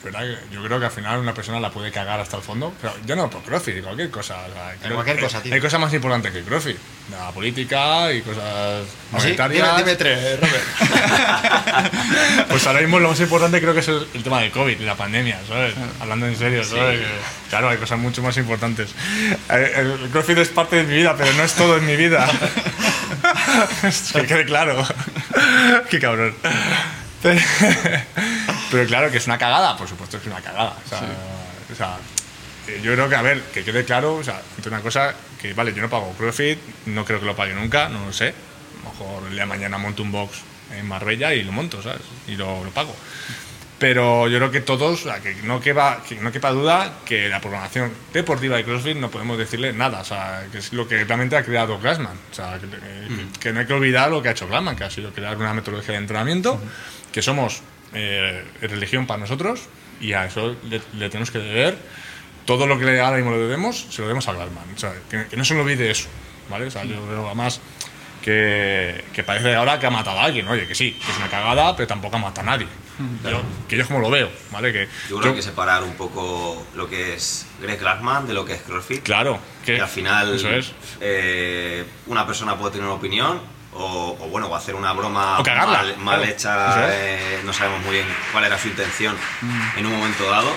¿verdad? Yo creo que al final una persona la puede cagar hasta el fondo, pero yo no por CrossFit, cualquier cosa. o sea, creo cualquier que cosa, tío. Hay cosas más importantes que CrossFit, la política y cosas ¿Ah, sí? monetarias. Dime, dime tres, Robert. Pues ahora mismo lo más importante creo que es el, el tema del COVID, la pandemia, ¿sabes? Hablando en serio, ¿sabes? Que, claro, hay cosas mucho más importantes. Eh, El, el CrossFit es parte de mi vida, pero no es todo en mi vida. que quede claro. Qué cabrón. Pero, claro que es una cagada, por supuesto que es una cagada. O sea, o sea, eh, yo creo que, a ver, que quede claro, o sea, entre una cosa que, vale, yo no pago CrossFit, no creo que lo pague nunca, no lo sé. A lo mejor el día de mañana monto un box en Marbella y lo monto, ¿sabes? Y lo, lo pago. Pero yo creo que todos, o sea, que no quepa, que no quepa duda que la programación deportiva de CrossFit no podemos decirle nada, o sea, que es lo que realmente ha creado Glassman. O sea, que, eh, que no hay que olvidar lo que ha hecho Glassman, que ha sido crear una metodología de entrenamiento, que somos eh, religión para nosotros y a eso le, le tenemos que deber todo lo que ahora mismo le debemos, se lo debemos a Glassman. O sea, que, que no se nos olvide eso, ¿vale? O sea, yo creo además que, que parece ahora que ha matado a alguien. Oye, que sí, que es una cagada, pero tampoco ha matado a nadie. Yo- que yo es como lo veo, ¿vale? Que Yo creo que hay que separar un poco lo que es Greg Glassman de lo que es CrossFit. Claro, que, que al final Eso es. eh, una persona puede tener una opinión o, o, bueno o hacer una broma O cagarla, mal, mal claro. hecha eh, no sabemos muy bien cuál era su intención Mm. en un momento dado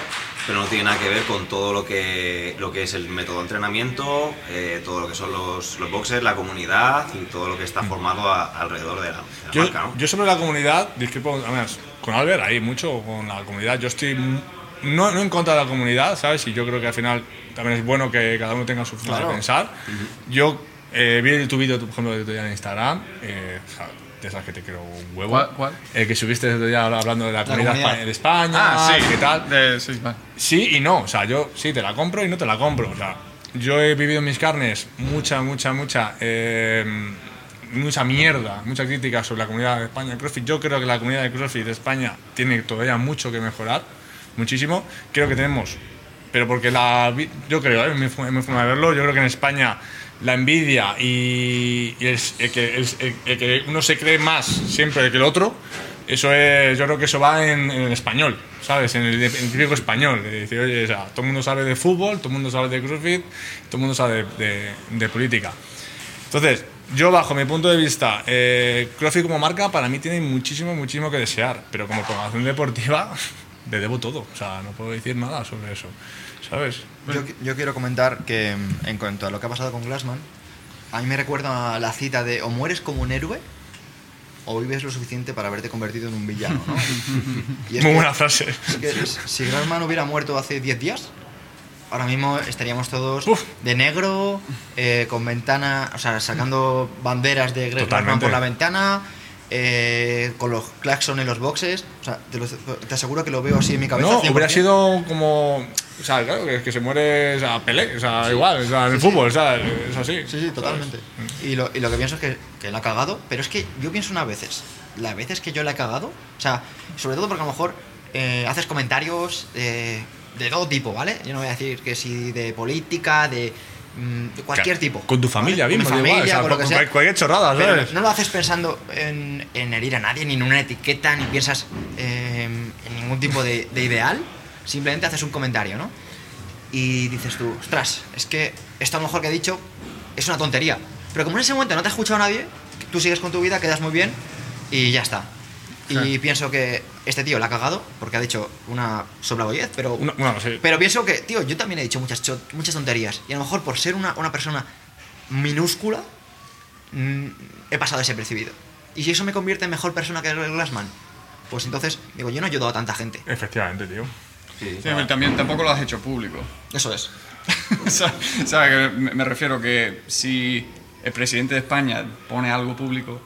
pero no tiene nada que ver con todo lo que lo que es el método de entrenamiento eh, todo lo que son los, los boxes la comunidad y todo lo que está formado a- alrededor de la, de la Mm. Yo, marca ¿no? yo sobre la comunidad, discrepo, además, con Albert hay mucho con la comunidad. Yo estoy no, no en contra de la comunidad, ¿sabes? Y yo creo que al final también es bueno que cada uno tenga su forma Claro. de pensar. Yo eh, vi tu vídeo, por ejemplo, de otro día en Instagram, eh, de esas que te quiero un huevo. ¿Cuál- cuál? El que subiste el otro día hablando de la comunidad, comunidad. de España, Ah, sí. ¿qué tal? De- sí, vale. Sí y no, o sea, yo sí te la compro y no te la compro. O sea, yo he vivido en mis carnes mucha, mucha, mucha, eh, mucha mierda, mucha crítica sobre la comunidad de España de CrossFit. Yo creo que la comunidad de CrossFit de España tiene todavía mucho que mejorar, muchísimo. Creo que tenemos, pero porque la, yo creo, ¿eh? mi forma de verlo, yo creo que en España la envidia y, y el, el que, el- el- que uno se cree más siempre que el otro, eso es, yo creo que eso va en, en el español, ¿sabes? En el, en español. Es decir, oye, o sea, todo el mundo sabe de fútbol, todo el mundo sabe de CrossFit, todo el mundo sabe de, de- de política. Entonces, yo bajo mi punto de vista, eh, CrossFit como marca para mí tiene muchísimo, muchísimo que desear, pero como programación deportiva le debo todo, o sea, no puedo decir nada sobre eso, ¿sabes? Yo, yo quiero comentar que mm, en cuanto a lo que ha pasado con Glassman, a mí me recuerda a la cita de o mueres como un héroe o vives lo suficiente para haberte convertido en un villano, ¿no? Y es Muy que- buena frase. es que si Glassman hubiera muerto hace 10 días, ahora mismo estaríamos todos Uf. de negro, eh, con ventana, o sea, sacando banderas de Glassman por la ventana, eh, con los claxon en los boxes. O sea, te, lo- te aseguro que lo veo así en mi cabeza. No, 100%. hubiera sido como. O sea, claro, que, que se muere o sea, Pelé, o sea, igual, o sea, en el fútbol, o sea, es así. Sí, sí, totalmente. Y lo, y lo que pienso es que, que la ha cagado, pero es que yo pienso unas veces, las veces que yo la he cagado, o sea, sobre todo porque a lo mejor eh, haces comentarios eh, de todo tipo, ¿vale? Yo no voy a decir que si de política, de, mm, de cualquier tipo. Con tu familia ¿vale? mismo, Con mi igual, familia, o sea, con lo que con sea. cual- cualquier chorrada, Pero ¿sabes? no lo haces pensando en, en herir a nadie, ni en una etiqueta, ni piensas eh, en ningún tipo de, de ideal. Simplemente haces un comentario, ¿no? Y dices tú, ostras, es que esto a lo mejor que he dicho es una tontería. Pero como en ese momento no te ha escuchado nadie, tú sigues con tu vida, quedas muy bien y ya está. Y pienso que este tío la ha cagado porque ha dicho una sobrabollez, pero, Una- bueno, sí. pero pienso que, tío, yo también he dicho muchas, muchas tonterías. Y a lo mejor por ser una, una persona minúscula, mm, he pasado desapercibido. Y si eso me convierte en mejor persona que el Glassman, pues entonces, digo, yo no he ayudado a tanta gente. Efectivamente, tío. Sí. Sí, pero también tampoco lo has hecho público. Eso es. O sea, o sea, que me me refiero que si el presidente de España pone algo público,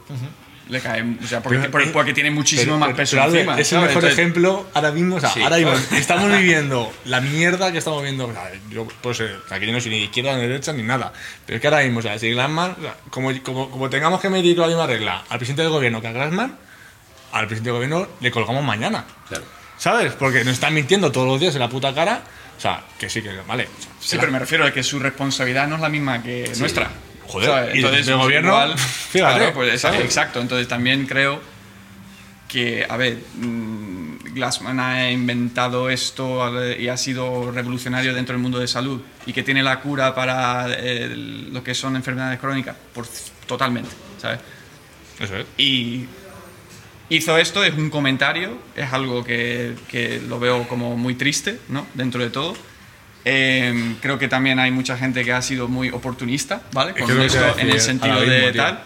le cae. O sea, porque, Pero, porque, eh, porque tiene muchísimo Pero- más peso pero, encima. Es el ¿sabes? mejor Entonces, ejemplo ahora mismo. O sea, Sí, ahora mismo estamos viviendo la mierda que estamos viviendo. O sea, yo, pues, eh, que yo no soy ni de izquierda ni de derecha ni nada. Pero es que ahora mismo, o sea, si Glassman, o sea, como, como, como tengamos que medir la misma regla al presidente del gobierno que a Glassman, al presidente del gobierno le colgamos mañana. Claro. ¿Sabes? Porque nos están mintiendo todos los días en la puta cara. O sea, que sí, que vale. o sea, Sí, que la- pero me refiero a que su responsabilidad no es la misma que nuestra. Joder, ¿sabes? y Entonces, del pues, gobierno, igual- fíjate, claro, pues, ¿sabes? exacto. Entonces también creo que, a ver, mm, Glassman ha inventado esto y ha sido revolucionario dentro del mundo de salud y que tiene la cura para eh, lo que son enfermedades crónicas, por, totalmente, ¿sabes? Eso es. Y hizo esto, es un comentario, es algo que, que lo veo como muy triste, ¿no? Dentro de todo. Eh, creo que también hay mucha gente que ha sido muy oportunista, ¿vale? Es Con esto a en el sentido de tío. tal.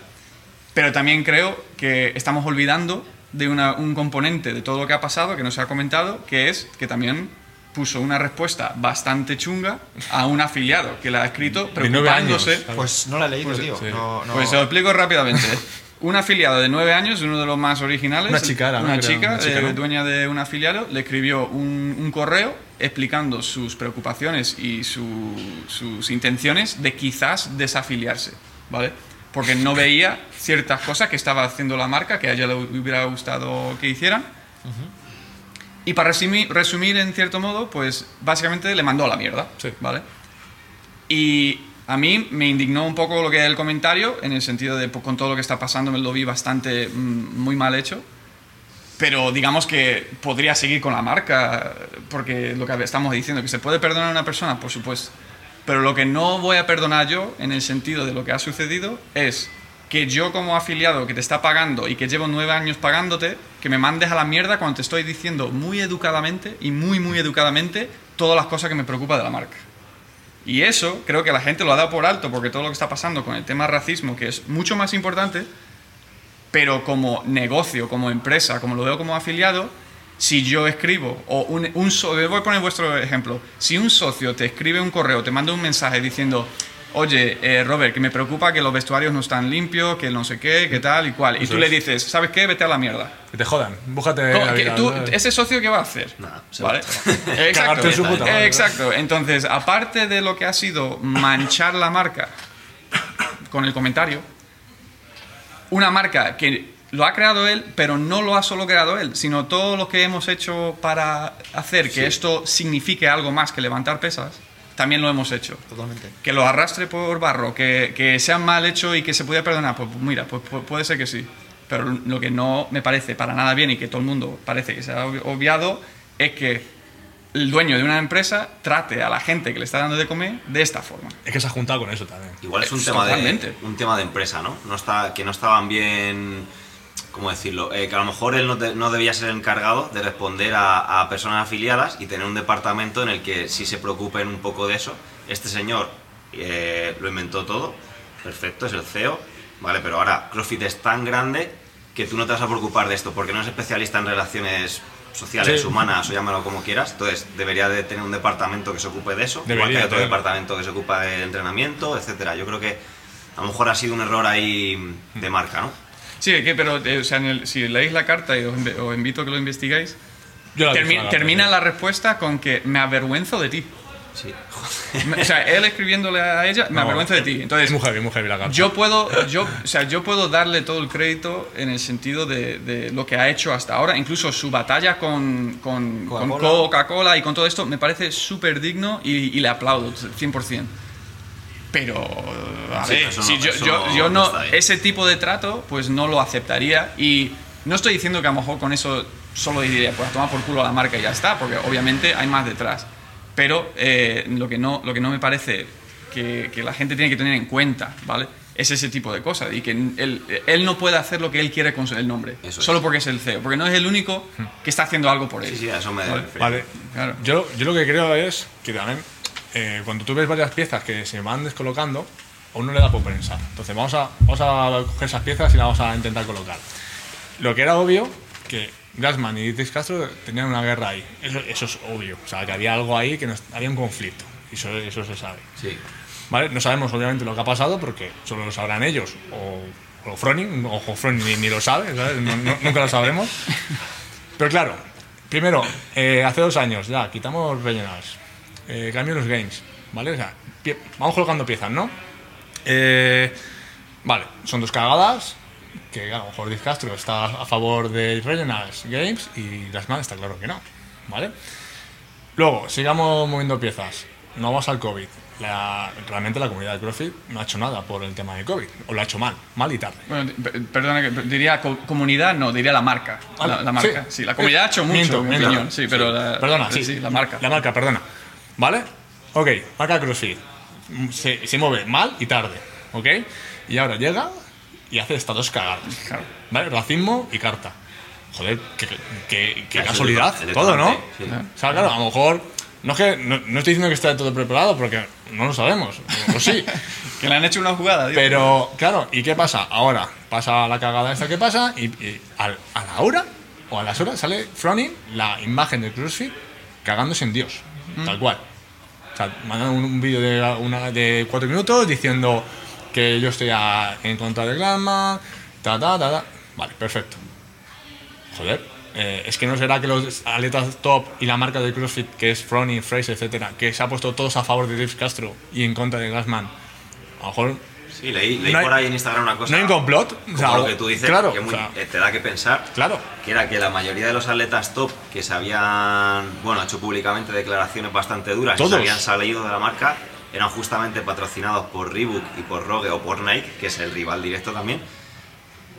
Pero también creo que estamos olvidando de una- un componente de todo lo que ha pasado que no se ha comentado, que es que también puso una respuesta bastante chunga a un afiliado que la ha escrito años, preocupándose. ¿sabes? Pues no la he leído, Pues, tío. sí. No, no- Pues se lo explico rápidamente. Un afiliado de nueve años, uno de los más originales, Una chica era, ¿no? una Creo, chica, una chica, eh, ¿no? dueña de un afiliado, le escribió un, un correo explicando sus preocupaciones y su- sus intenciones de quizás desafiliarse, ¿vale? Porque no veía ciertas cosas que estaba haciendo la marca que a ella le hubiera gustado que hicieran. Y para resumir, resumir en cierto modo, pues básicamente le mandó a la mierda, Sí. ¿vale? Y a mí me indignó un poco lo que el comentario, en el sentido de pues, con todo lo que está pasando me lo vi bastante mm, muy mal hecho. Pero digamos que podría seguir con la marca, porque lo que estamos diciendo, que se puede perdonar a una persona, por supuesto. Pero lo que no voy a perdonar yo, en el sentido de lo que ha sucedido, es que yo como afiliado que te está pagando y que llevo nueve años pagándote, que me mandes a la mierda cuando te estoy diciendo muy educadamente y muy, muy educadamente todas las cosas que me preocupa de la marca. Y eso creo que la gente lo ha dado por alto porque todo lo que está pasando con el tema racismo, que es mucho más importante, pero como negocio, como empresa, como lo veo como afiliado, si yo escribo, o un, un voy a poner vuestro ejemplo, si un socio te escribe un correo, te manda un mensaje diciendo, oye, eh, Robert, que me preocupa que los vestuarios no están limpios, que no sé qué, que tal y cual, y tú le es. dices, ¿sabes qué? Vete a la mierda. Que te jodan. Búscate ¿Cómo? la ¿Qué- vida, tú- ¿sabes? ¿Ese socio qué va a hacer? Nada, se ¿Vale? va. Exacto. Cagarte en su puta madre. Exacto. Entonces, aparte de lo que ha sido manchar la marca con el comentario, una marca que lo ha creado él, pero no lo ha solo creado él, sino todo lo que hemos hecho para hacer que Sí. esto signifique algo más que levantar pesas, también lo hemos hecho. Totalmente. Que lo arrastre por barro, que, que sea mal hecho y que se pudiera perdonar, pues mira, pues pu- puede ser que sí. Pero lo que no me parece para nada bien y que todo el mundo parece que se ha obvi- obviado es que el dueño de una empresa trate a la gente que le está dando de comer de esta forma. Es que se ha juntado con eso también. Igual es un Es tema, de, un tema de empresa, ¿no? no está, que no estaban bien, ¿cómo decirlo? Eh, que a lo mejor él no, te- no debía ser encargado de responder a, a personas afiliadas y tener un departamento en el que sí se preocupen un poco de eso. Este señor eh, lo inventó todo, perfecto, es el CEO, ¿vale? Pero ahora CrossFit es tan grande que tú no te vas a preocupar de esto porque no es especialista en relaciones sociales, Sí. humanas o llámalo como quieras. Entonces debería de tener un departamento que se ocupe de eso. igual que Debería hay otro departamento que se ocupa del entrenamiento, etcétera. Yo creo que a lo mejor ha sido un error ahí de marca, ¿no? Sí, que, pero eh, o sea, en el- si leéis la carta y os, invito a que lo investigáis, Yo la termi- dije, la termina la respuesta con que me avergüenzo de ti. Sí. o sea, él escribiéndole a ella, me No, avergüenzo de ti. Entonces, Es muy heavy, muy heavy la carta. Yo puedo, yo, o sea, yo puedo darle todo el crédito en el sentido de, de lo que ha hecho hasta ahora, incluso su batalla con, con, con Coca-Cola. Coca-Cola y con todo esto, me parece súper digno y, y le aplaudo 100%. Pero, a Sí, ver, no- yo, yo, no- yo no no, ese tipo de trato, pues no lo aceptaría y no estoy diciendo que a lo mejor con eso solo diría, pues a tomar por culo a la marca y ya está, porque obviamente hay más detrás. Pero eh, lo, que no, lo que no me parece que, que la gente tiene que tener en cuenta, ¿vale? Es ese tipo de cosas y que él, él no puede hacer lo que él quiere con el nombre, Eso es. solo porque es el CEO, porque no es el único que está haciendo algo por él. Sí, sí, eso me Vale. refiero. Vale. Claro. Yo, yo lo que creo es que también, eh, cuando tú ves varias piezas que se van descolocando, a uno le da por pensar. Entonces vamos a, vamos a coger esas piezas y las vamos a intentar colocar. Lo que era obvio, que Gassman y Dix Castro tenían una guerra ahí. Eso, eso es obvio. O sea, que había algo ahí, que nos- había un conflicto. Y eso, eso se sabe. Sí. ¿Vale? No sabemos obviamente lo que ha pasado porque solo lo sabrán ellos o, o Froning, o Froning ni, ni lo sabe, ¿sabes? No- no- nunca lo sabremos. Pero claro, primero, eh, hace dos años ya, quitamos rellenadas, eh, cambio los games, ¿vale? O sea, vamos colocando piezas, ¿no? Eh, vale, son dos cagadas, que a lo mejor Diz Castro está a favor de Regionals Games y las está claro que no, ¿vale? Luego, sigamos moviendo piezas. no vamos al COVID. La- realmente la comunidad de CrossFit no ha hecho nada por el tema de COVID. O lo ha hecho mal, mal y tarde. Bueno, perdona, que diría co- comunidad, no, diría la marca. La, la marca. Sí, la comunidad ha hecho mucho, Miento, en mi miento. opinión. Sí, pero la, Perdona, sí, sí. la marca. La marca, perdona. ¿Vale? Ok, marca CrossFit. Mm, Se, se mueve mal y tarde. ¿Ok? Y ahora llega y hace estas dos cagadas. ¿Vale? Racismo y carta. Joder, qué, qué- qué- casualidad, todo, ¿no? sí. O sea, claro, a lo mejor. No, es que, no, no estoy diciendo que esté todo preparado porque no lo sabemos. O sí. Que le han hecho una jugada, digo. Pero, claro, ¿y qué pasa? Ahora pasa la cagada esta que pasa y, y al- a la hora o a las horas sale Froning la imagen de CrossFit cagándose en Dios, tal cual. O sea, mandan un, vídeo de, una, de cuatro minutos diciendo que yo estoy en contra de Glassman, ta, ta, ta, ta. Vale, perfecto. Joder, eh, es que no será que los atletas top y la marca de CrossFit, que es Froning, Fraser, etcétera, que se ha puesto todos a favor de Dave Castro y en contra de Glassman, a lo mejor Sí, leí, leí No hay- por ahí en Instagram una cosa. no hay un complot. O Como sea, lo que tú dices, claro, que muy- o sea, te da que pensar. Claro. Que era que la mayoría de los atletas top que se habían, bueno, hecho públicamente declaraciones bastante duras y Todos. se habían salido de la marca, eran justamente patrocinados por Reebok y por Rogue o por Nike, que es el rival directo también.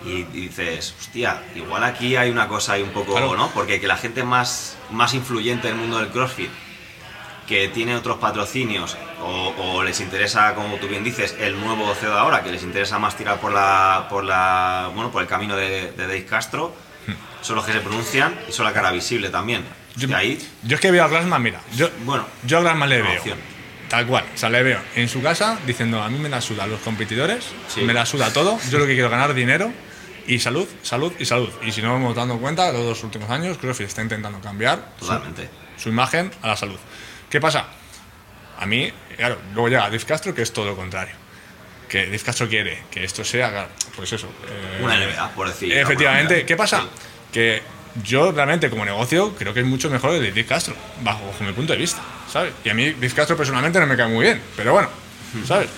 Y, y dices, hostia, igual aquí hay una cosa ahí un poco, Claro. ¿no? Porque que la gente más, más influyente del mundo del CrossFit que tiene otros patrocinios o, o les interesa, como tú bien dices, el nuevo CEO de ahora, que les interesa más tirar por la, por la, bueno, por el camino de, de Dave Castro, son los que se pronuncian y son la cara visible también. Yo, y ahí, yo es que veo a Glassman, mira, yo, bueno, yo a Glassman le veo. opción. Tal cual, o sea, le veo en su casa diciendo a mí me la suda los competidores, Sí. me la suda todo, yo lo que quiero ganar dinero y salud, salud y salud. Y si no hemos dado cuenta, los dos últimos años, CrossFit está intentando cambiar su- totalmente. su imagen a la salud. ¿Qué pasa? A mí, claro, luego llega Dave Castro, que es todo lo contrario. Que Dave Castro quiere que esto sea, pues eso. eh, Una NBA, por decir. Efectivamente, manera. ¿qué pasa? Sí. Que yo realmente como negocio creo que es mucho mejor el de Dave Castro, bajo, bajo mi punto de vista, ¿sabes? Y a mí Dave Castro personalmente no me cae muy bien, pero bueno, ¿sabes?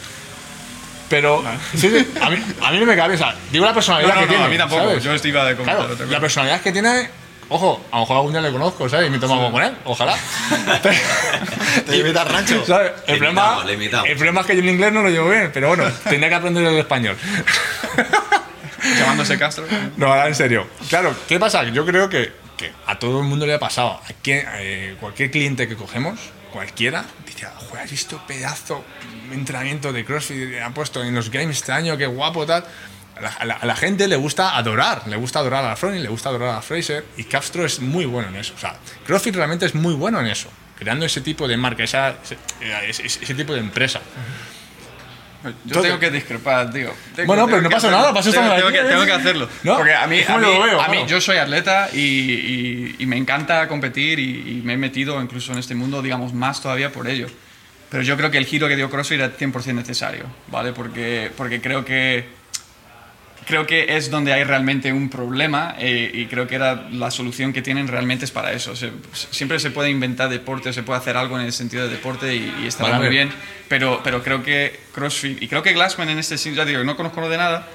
Pero, sí, sí, a mí, a mí no me cae bien, o sea, digo la No, personalidad no, que no, tiene. a mí tampoco. ¿sabes? Yo estoy iba de Claro, la personalidad que tiene, ojo, a lo mejor algún día le conozco, ¿sabes? Y me tomo algo con él, ojalá. Te invita al rancho. ¿Sabes? El, Le problema, imitamos, le imitamos. el problema es que yo en inglés no lo llevo bien, pero bueno, tendría que aprender el español. Llamándose Castro. No, ahora en serio. Claro, ¿qué pasa? Yo creo que, que a todo el mundo le ha pasado. A quien- eh, cualquier cliente que cogemos, cualquiera, dice, joder, ¿has visto pedazo de entrenamiento de CrossFit que han puesto en los games este año? Qué guapo, tal. A la, a la- a la gente le gusta adorar, le gusta adorar a Froning, le gusta adorar a Fraser y Castro es muy bueno en eso. O sea, CrossFit realmente es muy bueno en eso, creando ese tipo de marca, esa, ese, ese- ese tipo de empresa. Yo Todo- tengo que discrepar, tío. Tengo- Bueno, tengo pero no pasa hacerlo. nada, eso tengo, tengo que, ¿eh? tengo que hacerlo. ¿No? Porque a mí, a mí, lo veo, a mí- claro. yo soy atleta y, y- y me encanta competir y, y me he metido incluso en este mundo, digamos, más todavía por ello. Pero yo creo que el giro que dio CrossFit era 100% necesario, ¿vale? Porque, porque creo que creo que es donde hay realmente un problema eh, y creo que era la solución que tienen realmente es para eso. Se- siempre se puede inventar deporte, se puede hacer algo en el sentido de deporte y, y muy bien, pero, pero creo que CrossFit y creo que Glassman en este sentido, ya digo, no conozco de nada,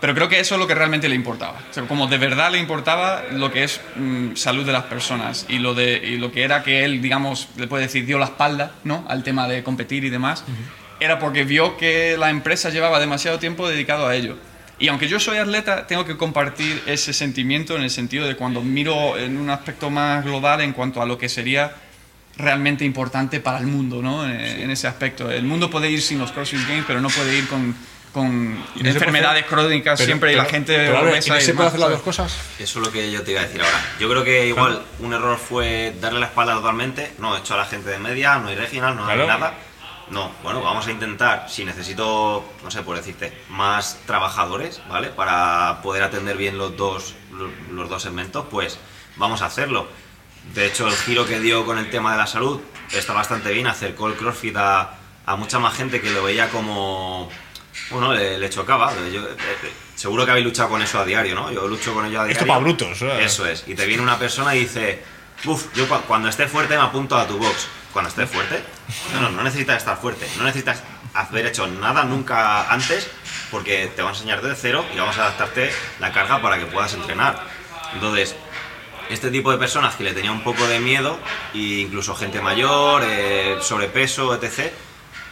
pero creo que eso es lo que realmente le importaba. O sea, como de verdad le importaba lo que es mm, salud de las personas y lo, de, y lo que era que él, digamos, le puede decir, dio la espalda ¿no? al tema de competir y demás, era porque vio que la empresa llevaba demasiado tiempo dedicado a ello. Y aunque yo soy atleta, tengo que compartir ese sentimiento en el sentido de cuando miro en un aspecto más global en cuanto a lo que sería realmente importante para el mundo, ¿no? En, en ese aspecto. El mundo puede ir sin los CrossFit Games, pero no puede ir con, con no enfermedades hacer- crónicas Pero- siempre y la pero- gente pero, obesa ¿y no se puede hacer las dos cosas? Eso es lo que yo te iba a decir ahora. Yo creo que igual un error fue darle la espalda totalmente. No, he hecho a la gente de media, no hay regional, no hay Claro. nada. No, bueno, vamos a intentar, si necesito, no sé, por decirte, más trabajadores, ¿vale? Para poder atender bien los dos, los, dos segmentos, pues vamos a hacerlo. De hecho, el giro que dio con el tema de la salud está bastante bien. Acercó el CrossFit a, a mucha más gente que lo veía como... Bueno, le, le chocaba. Yo, eh, eh, seguro que habéis luchado con eso a diario, ¿no? Yo lucho con ello a diario. Esto pa' brutos, ¿eh? Eso es. Y te viene una persona y dice, uff, yo cu- cuando esté fuerte me apunto a tu box. Cuando esté fuerte, no, no, no necesitas estar fuerte. No necesitas haber hecho nada nunca antes porque te va a enseñar desde cero y vamos a adaptarte la carga para que puedas entrenar. Entonces, este tipo de personas que le tenía un poco de miedo, e incluso gente mayor, eh, sobrepeso, etc.,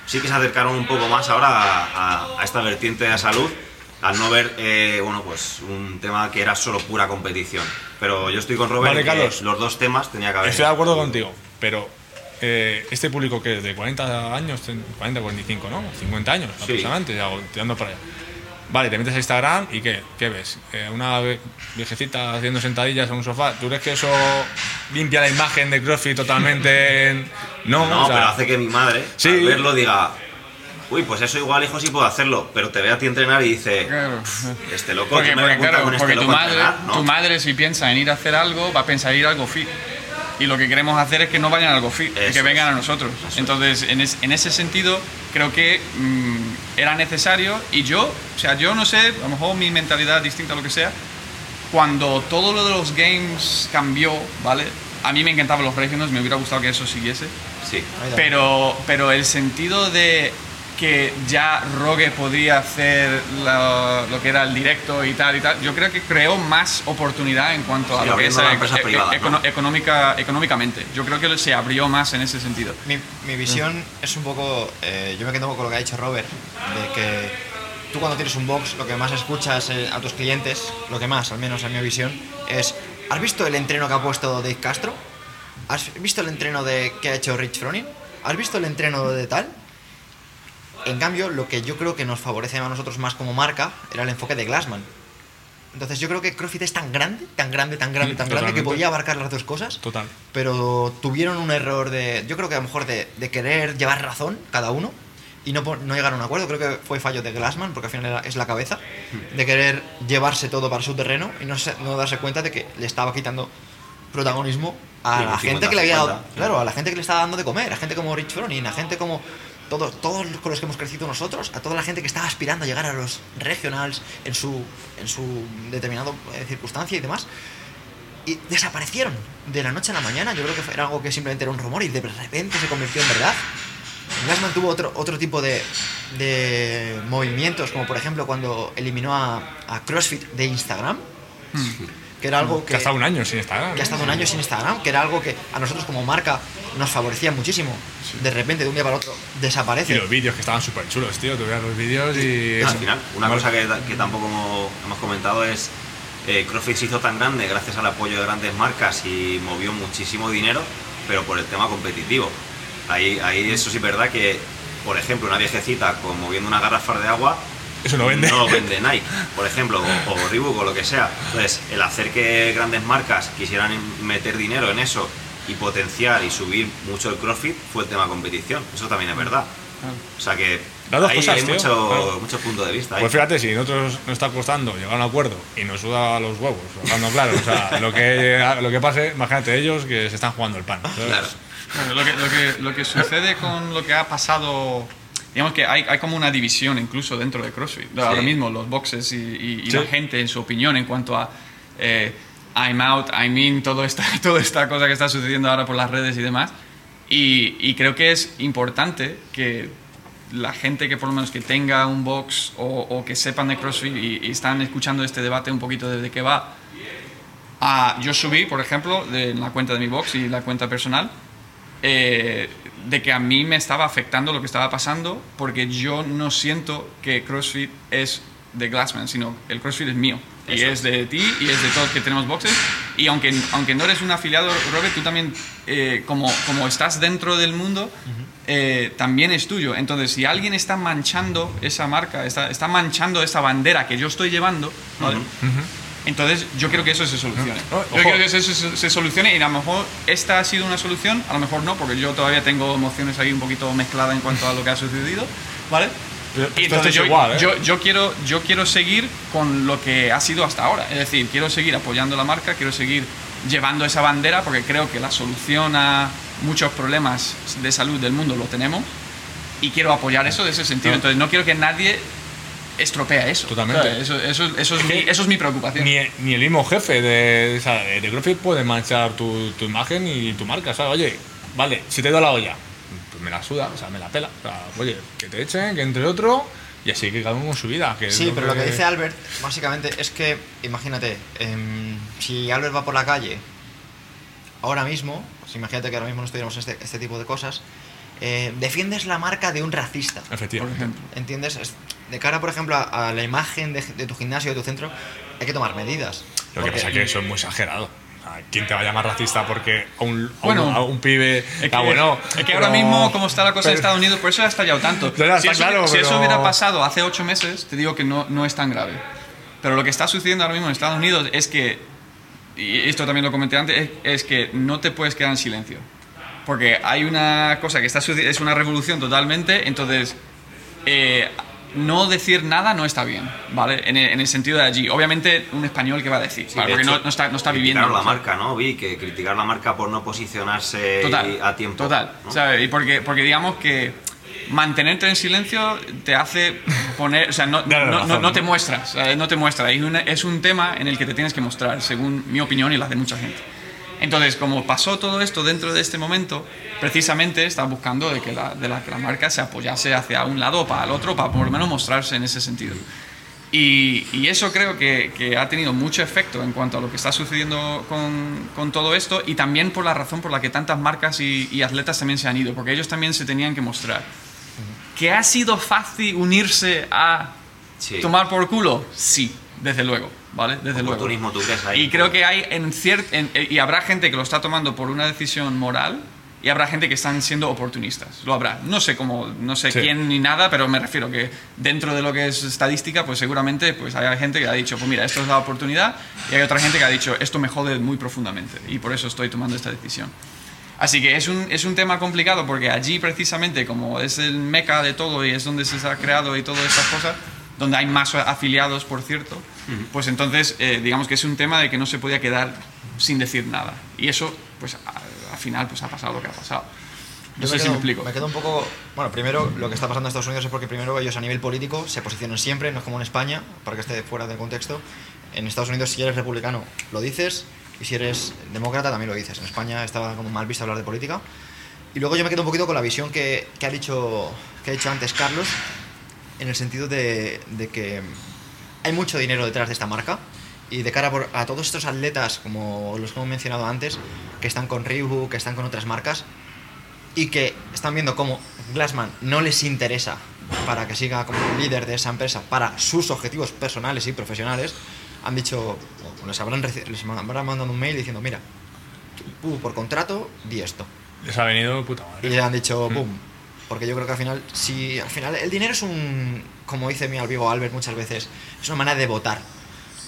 sí que se acercaron un poco más ahora a, a- a esta vertiente de salud, al no ver, eh, bueno, pues un tema que era solo pura competición. Pero yo estoy con Robert, Vale, que los dos temas tenía que haber. Estoy de acuerdo contigo, pero eh, este público que es de 40 años, 40, 45, ¿no? 50 años Sí. aproximadamente, ya, tirando para allá. Vale, te metes a Instagram y ¿qué, qué ves? Eh, una viejecita haciendo sentadillas en un sofá. ¿Tú crees que eso limpia la imagen de CrossFit totalmente? en- No, No, o sea, pero hace que mi madre, Sí. al verlo, diga, uy, pues eso igual, hijo, sí puedo hacerlo, pero te ve a ti entrenar y dice, Claro. este loco, Porque, me porque, claro, con este porque tu, loco madre, entrenar, ¿no? tu madre, si piensa en ir a hacer algo, va a pensar ir a algo fit. Y lo que queremos hacer es que no vayan a algo fit, Eso que vengan a nosotros. Eso es. Entonces, en, es- en ese sentido, creo que mm, era necesario. Y yo, o sea, yo no sé, a lo mejor mi mentalidad es distinta a lo que sea. Cuando todo lo de los games cambió, ¿vale? A mí me encantaban los regionals, me hubiera gustado que eso siguiese. Sí. Pero, pero el sentido de que ya Rogue podría hacer la- lo que era el directo y tal y tal, yo creo que creó más oportunidad en cuanto a lo que es privadas, econo- ¿no? económica, económicamente. Yo creo que se abrió más en ese sentido. Mi, mi visión es un poco. eh, yo me quedo un poco con lo que ha dicho Robert, de que tú cuando tienes un box, lo que más escuchas eh, a tus clientes, lo que más, al menos en mi visión, es: ¿Has visto el entreno que ha puesto Dave Castro? ¿Has visto el entreno de, que ha hecho Rich Froning? ¿Has visto el entreno de tal? En cambio, lo que yo creo que nos favorece a nosotros más como marca era el enfoque de Glassman. Entonces yo creo que CrossFit es tan grande, tan grande, tan grande, Mm, tan grande que podía abarcar las dos cosas Total. pero tuvieron un error de, yo creo que a lo mejor de, de querer llevar razón cada uno y no, no llegar a un acuerdo. Creo que fue fallo de Glassman, porque al final era- es la cabeza, de querer llevarse todo para su terreno y no, se- no darse cuenta de que le estaba quitando protagonismo a la gente que le había dado, 50-50, claro, a la gente que le estaba dando de comer, a gente como Rich Froning, a gente como todos, todos con los que hemos crecido nosotros, a toda la gente que estaba aspirando a llegar a los regionals en su, en su determinado eh, circunstancia y demás y desaparecieron de la noche a la mañana. Yo creo que era algo que simplemente era un rumor y de repente se convirtió en verdad. Glassman tuvo otro, otro tipo de, de movimientos, como por ejemplo cuando eliminó a, a CrossFit de Instagram, que era algo Que que, ha estado un año sin Instagram. que ha estado un año sin Instagram, que era algo que a nosotros como marca nos favorecía muchísimo. De repente, de un día para otro, Y desaparece. los vídeos que estaban súper chulos, tío. Tú veías los vídeos y. Al final, una cosa que, que tampoco hemos- hemos comentado es eh, CrossFit se hizo tan grande gracias al apoyo de grandes marcas y movió muchísimo dinero, pero por el tema competitivo. Ahí, ahí eso sí es verdad que, por ejemplo, una viejecita con moviendo una garrafa de agua Eso no vende. no lo vende Nike, por ejemplo, o, o Reebok o lo que sea. Entonces, el hacer que grandes marcas quisieran meter dinero en eso y potenciar y subir mucho el CrossFit fue el tema competición. Eso también es verdad. O sea que Las dos ahí cosas, hay tío, mucho- claro. muchos puntos de vista. ahí. Pues fíjate, si a nosotros nos está costando llegar a un acuerdo y nos suda los huevos, hablando claro, o sea, lo que, lo que pase, imagínate ellos que se están jugando el pan. ¿sabes? Claro. Bueno, lo, que, lo, que, lo que sucede con lo que ha pasado, digamos que hay, hay como una división incluso dentro de CrossFit. Ahora mismo los boxes y, y- y Sí. la gente en su opinión en cuanto a eh, I'm out, I'm in, todo esta, toda esta cosa que está sucediendo ahora por las redes y demás. Y, y creo que es importante que la gente que por lo menos que tenga un box o, o que sepan de CrossFit y, están escuchando este debate un poquito desde qué va, Ah, yo subí, por ejemplo, de, en la cuenta de mi box y la cuenta personal, eh, de que a mí me estaba afectando lo que estaba pasando porque yo no siento que CrossFit es de Glassman, sino el CrossFit es mío. Y es de ti y es de todos que tenemos boxes. Y aunque, aunque no eres un afiliado, Robert, tú también, eh, como, como estás dentro del mundo, eh, también es tuyo. Entonces, si alguien está manchando esa marca, está, está manchando esa bandera que yo estoy llevando, ¿vale? Entonces, yo quiero que eso se solucione. Yo quiero que eso se, se solucione y a lo mejor esta ha sido una solución, a lo mejor no, porque yo todavía tengo emociones ahí un poquito mezcladas en cuanto a lo que ha sucedido, ¿vale? Pero Y esto entonces es yo, igual, ¿eh? yo, yo quiero, yo quiero seguir con lo que ha sido hasta ahora. Es decir, quiero seguir apoyando la marca, quiero seguir llevando esa bandera porque creo que la solución a muchos problemas de salud del mundo lo tenemos y quiero apoyar eso de ese sentido. Entonces no quiero que nadie estropea eso. Totalmente. Eso, eso, eso, es mi, eso es mi preocupación. Ni, ni el mismo jefe de, o sea, de CrossFit puede manchar tu, tu imagen y tu marca, ¿sabes? Oye, vale, si te doy la olla, pues me la suda, o sea, me la pela. O sea, oye, que te echen, que entre otro, y así que cada uno con su vida. Que Sí, pero lo que dice Albert, básicamente, es que, imagínate, em, si Albert va por la calle ahora mismo, pues imagínate que ahora mismo no estuviéramos en este, este tipo de cosas, eh, defiendes la marca de un racista. por Efectivamente. ejemplo. ¿Entiendes? Es- De cara, por ejemplo, a, a la imagen de, de tu gimnasio, de tu centro, hay que tomar medidas. Lo que pasa es que eso es muy exagerado. ¿Quién te va a llamar racista porque a un, a Bueno, un, a un pibe Es que, está bueno? es que ahora pero- mismo, como está la cosa en pero- Estados Unidos, por eso ha estallado tanto. Ya, si eso, claro, si eso pero- hubiera pasado hace ocho meses, te digo que no, no es tan grave. Pero lo que está sucediendo ahora mismo en Estados Unidos es que, y esto también lo comenté antes, es, es que no te puedes quedar en silencio. Porque hay una cosa que está es una revolución totalmente, entonces eh, no decir nada no está bien, ¿vale? En el, en el sentido de allí. Obviamente, un español que va a decir, Sí, ¿vale? de porque hecho, no, no está, no está viviendo. la marca, ¿no? Vi que criticar la marca por no posicionarse Total, a tiempo. Total, ¿no? ¿sabes? Y porque, porque digamos que mantenerte en silencio te hace poner, o sea, no, no, no- no te muestras, ¿sabes? no te muestras. Es, una- es un tema en el que te tienes que mostrar, según mi opinión y la de mucha gente. Entonces, como pasó todo esto dentro de este momento, precisamente está buscando de que la, de la, que la marca se apoyase hacia un lado o para el otro, para por lo menos mostrarse en ese sentido. Y, y eso creo que, que ha tenido mucho efecto en cuanto a lo que está sucediendo con, con todo esto y también por la razón por la que tantas marcas y, y atletas también se han ido, porque ellos también se tenían que mostrar. ¿Que ha sido fácil unirse a Sí. tomar por culo? Sí, desde luego, ¿vale? Desde luego. Oportunismo, ¿tú crees ahí? Y creo que hay en cier- en- eh, y habrá gente que lo está tomando por una decisión moral y habrá gente que están siendo oportunistas. Lo habrá. No sé cómo, no sé Sí. quién ni nada, pero me refiero que dentro de lo que es estadística, pues seguramente pues hay gente que ha dicho, pues mira, esto es la oportunidad y hay otra gente que ha dicho, esto me jode muy profundamente y por eso estoy tomando esta decisión. Así que es un, es un tema complicado porque allí precisamente como es el meca de todo y es donde se ha creado y todas estas cosas, donde hay más afiliados, por cierto, pues entonces eh, digamos que es un tema de que no se podía quedar sin decir nada. Y eso, pues a- al final, pues ha pasado lo que ha pasado. No Yo sé me si quedo, me explico. Me quedo un poco. Bueno, primero, lo que está pasando en Estados Unidos es porque primero ellos a nivel político se posicionan siempre, no es como en España, para que esté fuera del contexto. En Estados Unidos, si eres republicano, lo dices, y si eres demócrata, también lo dices. En España estaba como mal visto hablar de política. Y luego yo me quedo un poquito con la visión que, que ha, dicho, que ha dicho antes Carlos, en el sentido de, de que hay mucho dinero detrás de esta marca. Y de cara por- a todos estos atletas, como los que hemos mencionado antes, que están con Reebok, que están con otras marcas, y que están viendo cómo Glassman no les interesa para que siga como líder de esa empresa para sus objetivos personales y profesionales, han dicho, o les habrán, les habrán mandado un mail diciendo, mira, tú por contrato di esto. Les ha venido puta Y madre. le han dicho, boom. Porque yo creo que al final, si al final el dinero es un, como dice mi amigo Albert muchas veces, es una manera de votar.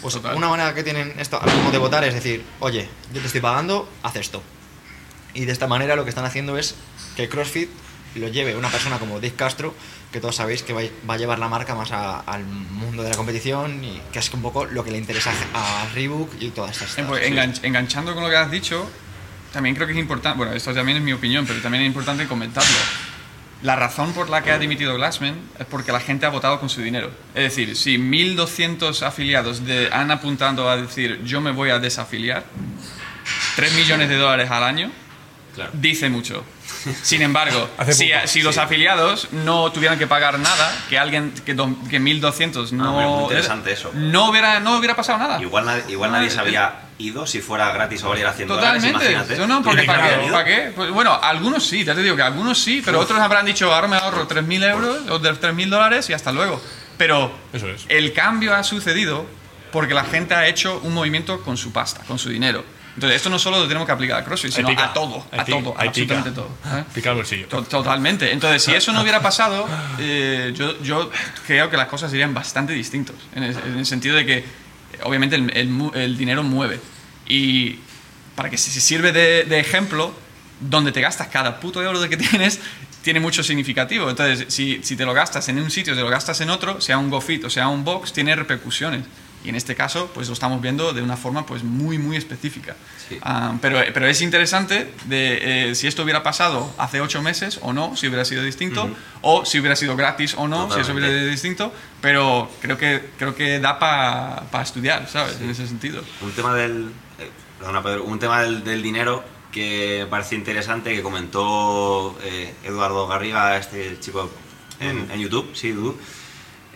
Pues Total. una manera que tienen esto mismo de votar es decir, oye, yo te estoy pagando, haz esto. Y de esta manera lo que están haciendo es que CrossFit lo lleve una persona como Dick Castro, que todos sabéis que va, va a llevar la marca más a- al mundo de la competición y que es un poco lo que le interesa a Reebok y todas estas Eh, pues, cosas. engan- enganchando con lo que has dicho, también creo que es importante, bueno, esto también es mi opinión, pero también es importante comentarlo. La razón por la que ha dimitido Glassman es porque la gente ha votado con su dinero. Es decir, si 1.200 afiliados de, han apuntado a decir yo me voy a desafiliar, 3 millones de dólares al año, Claro. dice mucho. Sin embargo, si, poco, si los sí. afiliados no tuvieran que pagar nada, que alguien, que, do- que 1.200 Ah, no... muy interesante eso. No hubiera, no hubiera pasado nada. Igual, nadie, igual Ah, nadie se había ido si fuera gratis o valiera 100 dólares, Totalmente. imagínate. No, no, porque ¿Y ¿para quién qué? ¿Para qué? Pues, bueno, algunos sí, ya te digo que algunos sí, pero otros habrán dicho, ahora me ahorro 3.000 euros o de 3.000 dólares y hasta luego. Pero Eso es. el cambio ha sucedido porque la gente ha hecho un movimiento con su pasta, con su dinero. Entonces, esto no solo lo tenemos que aplicar a CrossFit, sino a todo, a todo, absolutamente todo. ¿eh? Pica el bolsillo. To- Totalmente. Entonces, si eso no hubiera pasado, eh, yo, creo que las cosas serían bastante distintas. En el, en el sentido de que, obviamente, el, dinero mueve. Y para que se sirve de, de ejemplo, donde te gastas cada puto euro de que tienes, tiene mucho significativo. Entonces, si, si te lo gastas en un sitio, te lo gastas en otro, sea un GoFit o sea un box, tiene repercusiones. Y en este caso, pues lo estamos viendo de una forma pues muy, muy específica. Sí. Ah, pero, pero es interesante de eh, si esto hubiera pasado hace ocho meses o no, si hubiera sido distinto, o si hubiera sido gratis o no, si eso hubiera Totalmente. sido distinto, pero creo que, creo que da para estudiar, ¿sabes? En ese sentido. Un tema del. eh, perdona, Pedro, un tema del, del dinero que me parece interesante que comentó eh, Eduardo Garriga, este chico en, en YouTube, sí, YouTube.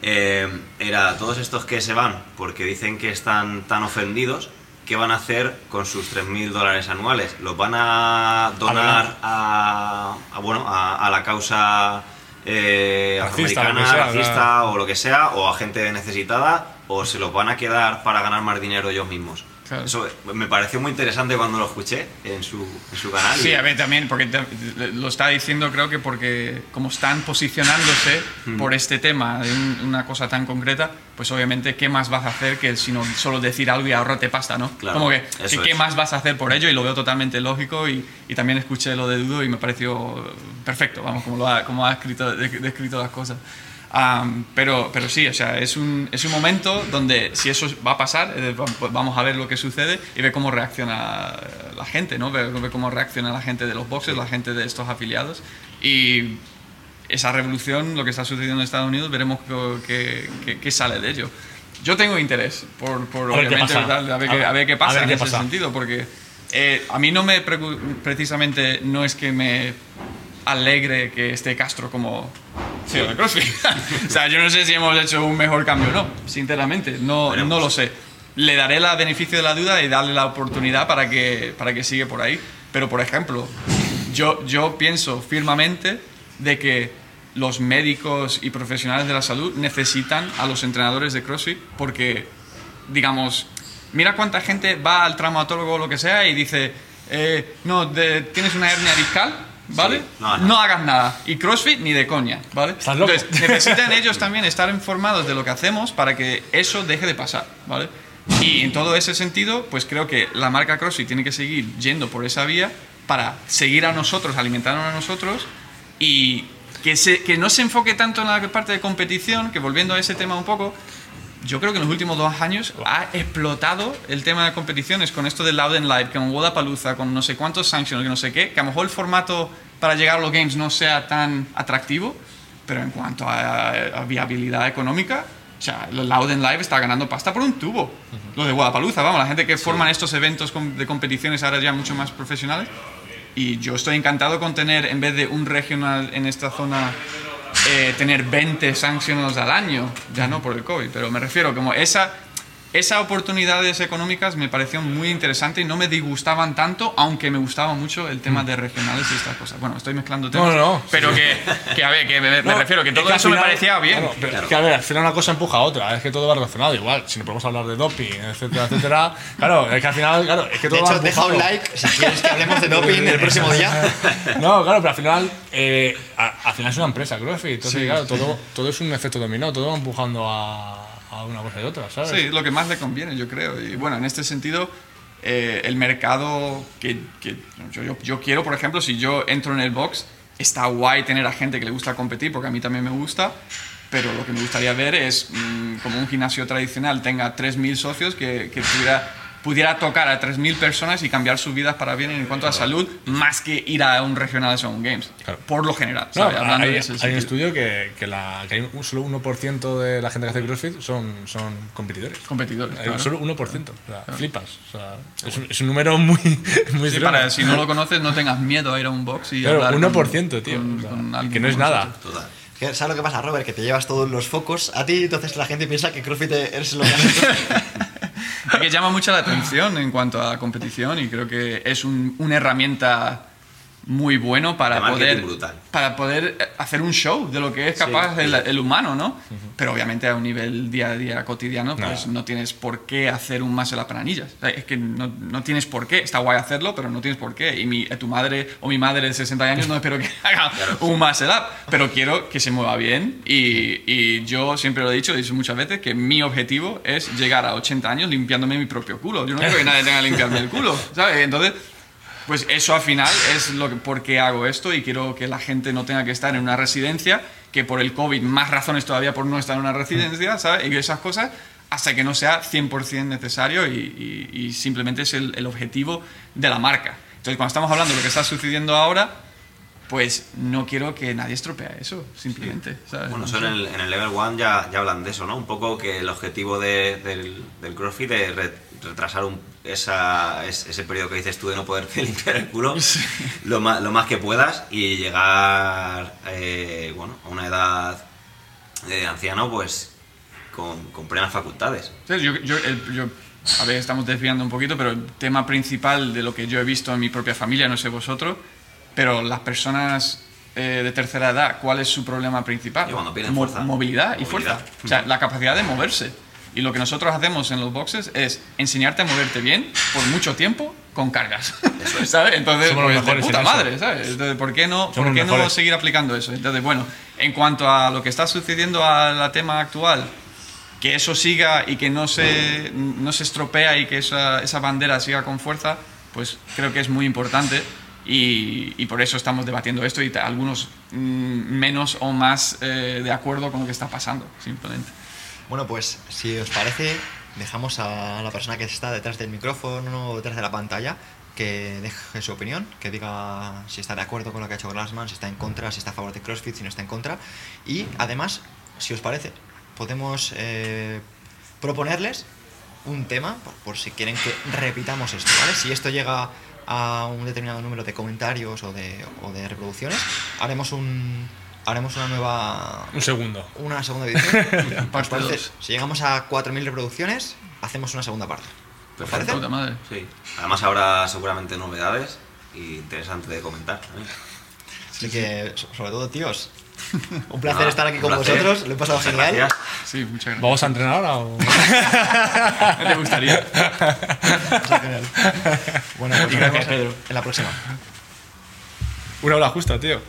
Eh, era todos estos que se van porque dicen que están tan ofendidos ¿qué van a hacer con sus 3.000 dólares anuales? ¿Los van a donar a, a, bueno, a, a la causa eh, Racista, afroamericana, sea, racista claro. o lo que sea, o a gente necesitada, o se los van a quedar para ganar más dinero ellos mismos? Claro. Eso me pareció muy interesante cuando lo escuché en su, en su canal. Sí, y- a ver, también, porque te- lo está diciendo creo que porque como están posicionándose Mm. por este tema de un- una cosa tan concreta, pues obviamente, ¿qué más vas a hacer que sino solo decir algo y ahorrarte pasta, no? Claro, como que, que ¿qué es. más vas a hacer por ello? Y lo veo totalmente lógico y, y también escuché lo de Dudo y me pareció perfecto, vamos, como, lo ha, como ha escrito, de- descrito las cosas. Am, pero, pero sí, o sea, es un, es un momento donde si eso va a pasar, eh, pues vamos a ver lo que sucede y ver cómo reacciona la gente, ¿no? Ver, ver cómo reacciona la gente de los boxes, la gente de estos afiliados. Y esa revolución, lo que está sucediendo en Estados Unidos, veremos qué- sale de ello. Yo tengo interés por, por A ver obviamente, pasa. tal, a, ver qué, ver- a ver qué pasa ver en qué ese pasa. sentido, porque eh, a mí no me precisamente no es que me alegre que esté Castro como CEO de CrossFit. o sea, yo no sé si hemos hecho un mejor cambio o no, sinceramente, no, Veremos. no lo sé. Le daré la beneficio de la duda y darle la oportunidad para que, para que siga por ahí. Pero, por ejemplo, yo, yo pienso firmemente de que los médicos y profesionales de la salud necesitan a los entrenadores de CrossFit porque, digamos, mira cuánta gente va al traumatólogo o lo que sea y dice, eh, no, de- tienes una hernia discal, ¿vale? Sí, no, no. hagas nada. Y CrossFit ni de coña, ¿vale? ¿Estás loco? Entonces, necesitan ellos también estar informados de lo que hacemos para que eso deje de pasar, ¿vale? Y en todo ese sentido, pues creo que la marca CrossFit tiene que seguir yendo por esa vía para seguir a nosotros, alimentarnos a nosotros y que, se, que no se enfoque tanto en la parte de competición, que volviendo a ese tema un poco, yo creo que en los últimos dos años ha explotado el tema de competiciones con esto de Loud and Live, con Wodapalooza, con no sé cuántos sanctions, que no sé qué, que a lo mejor el formato para llegar a los games no sea tan atractivo, pero en cuanto a, a viabilidad económica, o sea, el Loud and Live está ganando pasta por un tubo. Los de Wodapalooza, vamos, la gente que forman estos eventos de competiciones ahora ya mucho más profesionales. Y yo estoy encantado con tener, en vez de un regional en esta zona, eh, tener 20 sanciones al año, ya no por el COVID, pero me refiero como esa, esas oportunidades económicas me parecieron muy interesantes y no me disgustaban tanto, aunque me gustaba mucho el tema de regionales y estas cosas. Bueno, estoy mezclando temas, No, no, no. pero que, que, a ver, que me, me No, refiero que es todo al eso me final- parecía bien. Claro, pero Claro. es que a ver, al final una cosa empuja a otra, es que todo va relacionado igual. Si no podemos hablar de doping, etcétera, etcétera. Claro, es que al final, claro, es que todo De va hecho, deja un like si quieres que hablemos de doping el próximo día. No, claro, pero al final, eh, al final es una empresa, CrossFit. Entonces, Sí, claro, sí. todo, todo es un efecto dominó, todo va empujando a, a una cosa y otra, ¿sabes? Sí, lo que más le conviene, yo creo. Y bueno, en este sentido, eh, el mercado que, yo, yo- quiero, por ejemplo, si yo entro en el box, está guay tener a gente que le gusta competir, porque a mí también me gusta, pero lo que me gustaría ver es mm, como un gimnasio tradicional tenga 3.000 socios que, que pudiera, pudiera tocar a 3.000 personas y cambiar sus vidas para bien en cuanto a salud, más que ir a un regional o un Games, Claro. por lo general. No, hay, de ese hay un estudio que, que, la, que hay un, solo 1% de la gente que hace CrossFit son, son competidores. Competidores, Hay claro. Solo 1%. O sea, flipas. O sea, es, un, es un número muy, muy Sí, para si no lo conoces, no tengas miedo a ir a un box y Claro, hablar 1%, tío. con- O sea, con alguien que no es nada. Total. ¿Sabes lo que pasa, Robert? Que te llevas todos los focos a ti, entonces la gente piensa que CrossFit es lo que que llama mucho la atención en cuanto a competición y creo que es un- una herramienta muy bueno para poder brutal. para poder eh, hacer un show de lo que es capaz el, el humano, ¿no? Pero obviamente a un nivel día a día cotidiano, pues no tienes por qué hacer un muscle up en anillas. O sea, es que no, no tienes por qué. Está guay hacerlo, pero no tienes por qué. Y mi, tu madre o mi madre de 60 años no espero que haga un muscle up, pero quiero que se mueva bien. Y, y yo siempre lo he dicho, he dicho muchas veces, que mi objetivo es llegar a 80 años limpiándome mi propio culo. Yo no quiero que nadie tenga que limpiarme el culo, ¿sabes? Entonces... Pues eso al final es lo que, por qué hago esto y quiero que la gente no tenga que estar en una residencia, que por el COVID más razones todavía por no estar en una residencia, ¿sabes? Y esas cosas, hasta que no sea 100% necesario y, y- y simplemente es el, el objetivo de la marca. Entonces, cuando estamos hablando de lo que está sucediendo ahora, pues no quiero que nadie estropee eso, simplemente. ¿sabes? Bueno, No eso en el, en el Level 1 ya, ya hablan de eso, ¿no? Un poco que el objetivo de- del, del CrossFit es re- retrasar un- esa, es- ese periodo que dices tú de no poderte limpiar el culo lo, más, lo más que puedas y llegar eh, bueno, a una edad de anciano pues con, con plenas facultades. Sí, yo, yo- el- yo a ver, estamos desviando un poquito, pero el tema principal de lo que yo he visto en mi propia familia, no sé vosotros, pero las personas eh, de tercera edad, ¿cuál es su problema principal? Y cuando pierden Mo- fuerza. Movilidad y Movilidad. fuerza. O sea, la capacidad de moverse. Y lo que nosotros hacemos en los boxes es enseñarte a moverte bien por mucho tiempo con cargas. ¿Sabes? Entonces, Somos los pues, de puta en eso. madre, ¿sabes? Entonces, ¿por qué no, Somos ¿por qué no seguir aplicando eso? Entonces, bueno, en cuanto a lo que está sucediendo al tema actual, que eso siga y que no se, no se estropea y que esa, esa bandera siga con fuerza, pues creo que es muy importante y, y por eso estamos debatiendo esto y algunos mm, menos o más eh, de acuerdo con lo que está pasando, simplemente. Bueno, pues si os parece, dejamos a la persona que está detrás del micrófono o detrás de la pantalla que deje su opinión, que diga si está de acuerdo con lo que ha hecho Glassman, si está en contra, si está a favor de CrossFit, si no está en contra. Y además, si os parece, podemos eh, proponerles un tema, por, por si quieren que repitamos esto, ¿vale? Si esto llega a un determinado número de comentarios o de, o de reproducciones, haremos un haremos una nueva Un segundo. una segunda edición. ¿Os Parte parece? dos. Si llegamos a 4.000 reproducciones, hacemos una segunda parte. Madre. Sí. Además habrá seguramente novedades y interesante de comentar. ¿eh? Así que, so- sobre todo, tíos, un placer estar aquí con placer. vosotros. Lo he pasado Muchas genial. gracias. Sí, muchas gracias. ¿Vamos a entrenar ahora o...? ¿No te gustaría? Bueno, pues Y gracias, Pedro. en la próxima. Una hora justa, tío.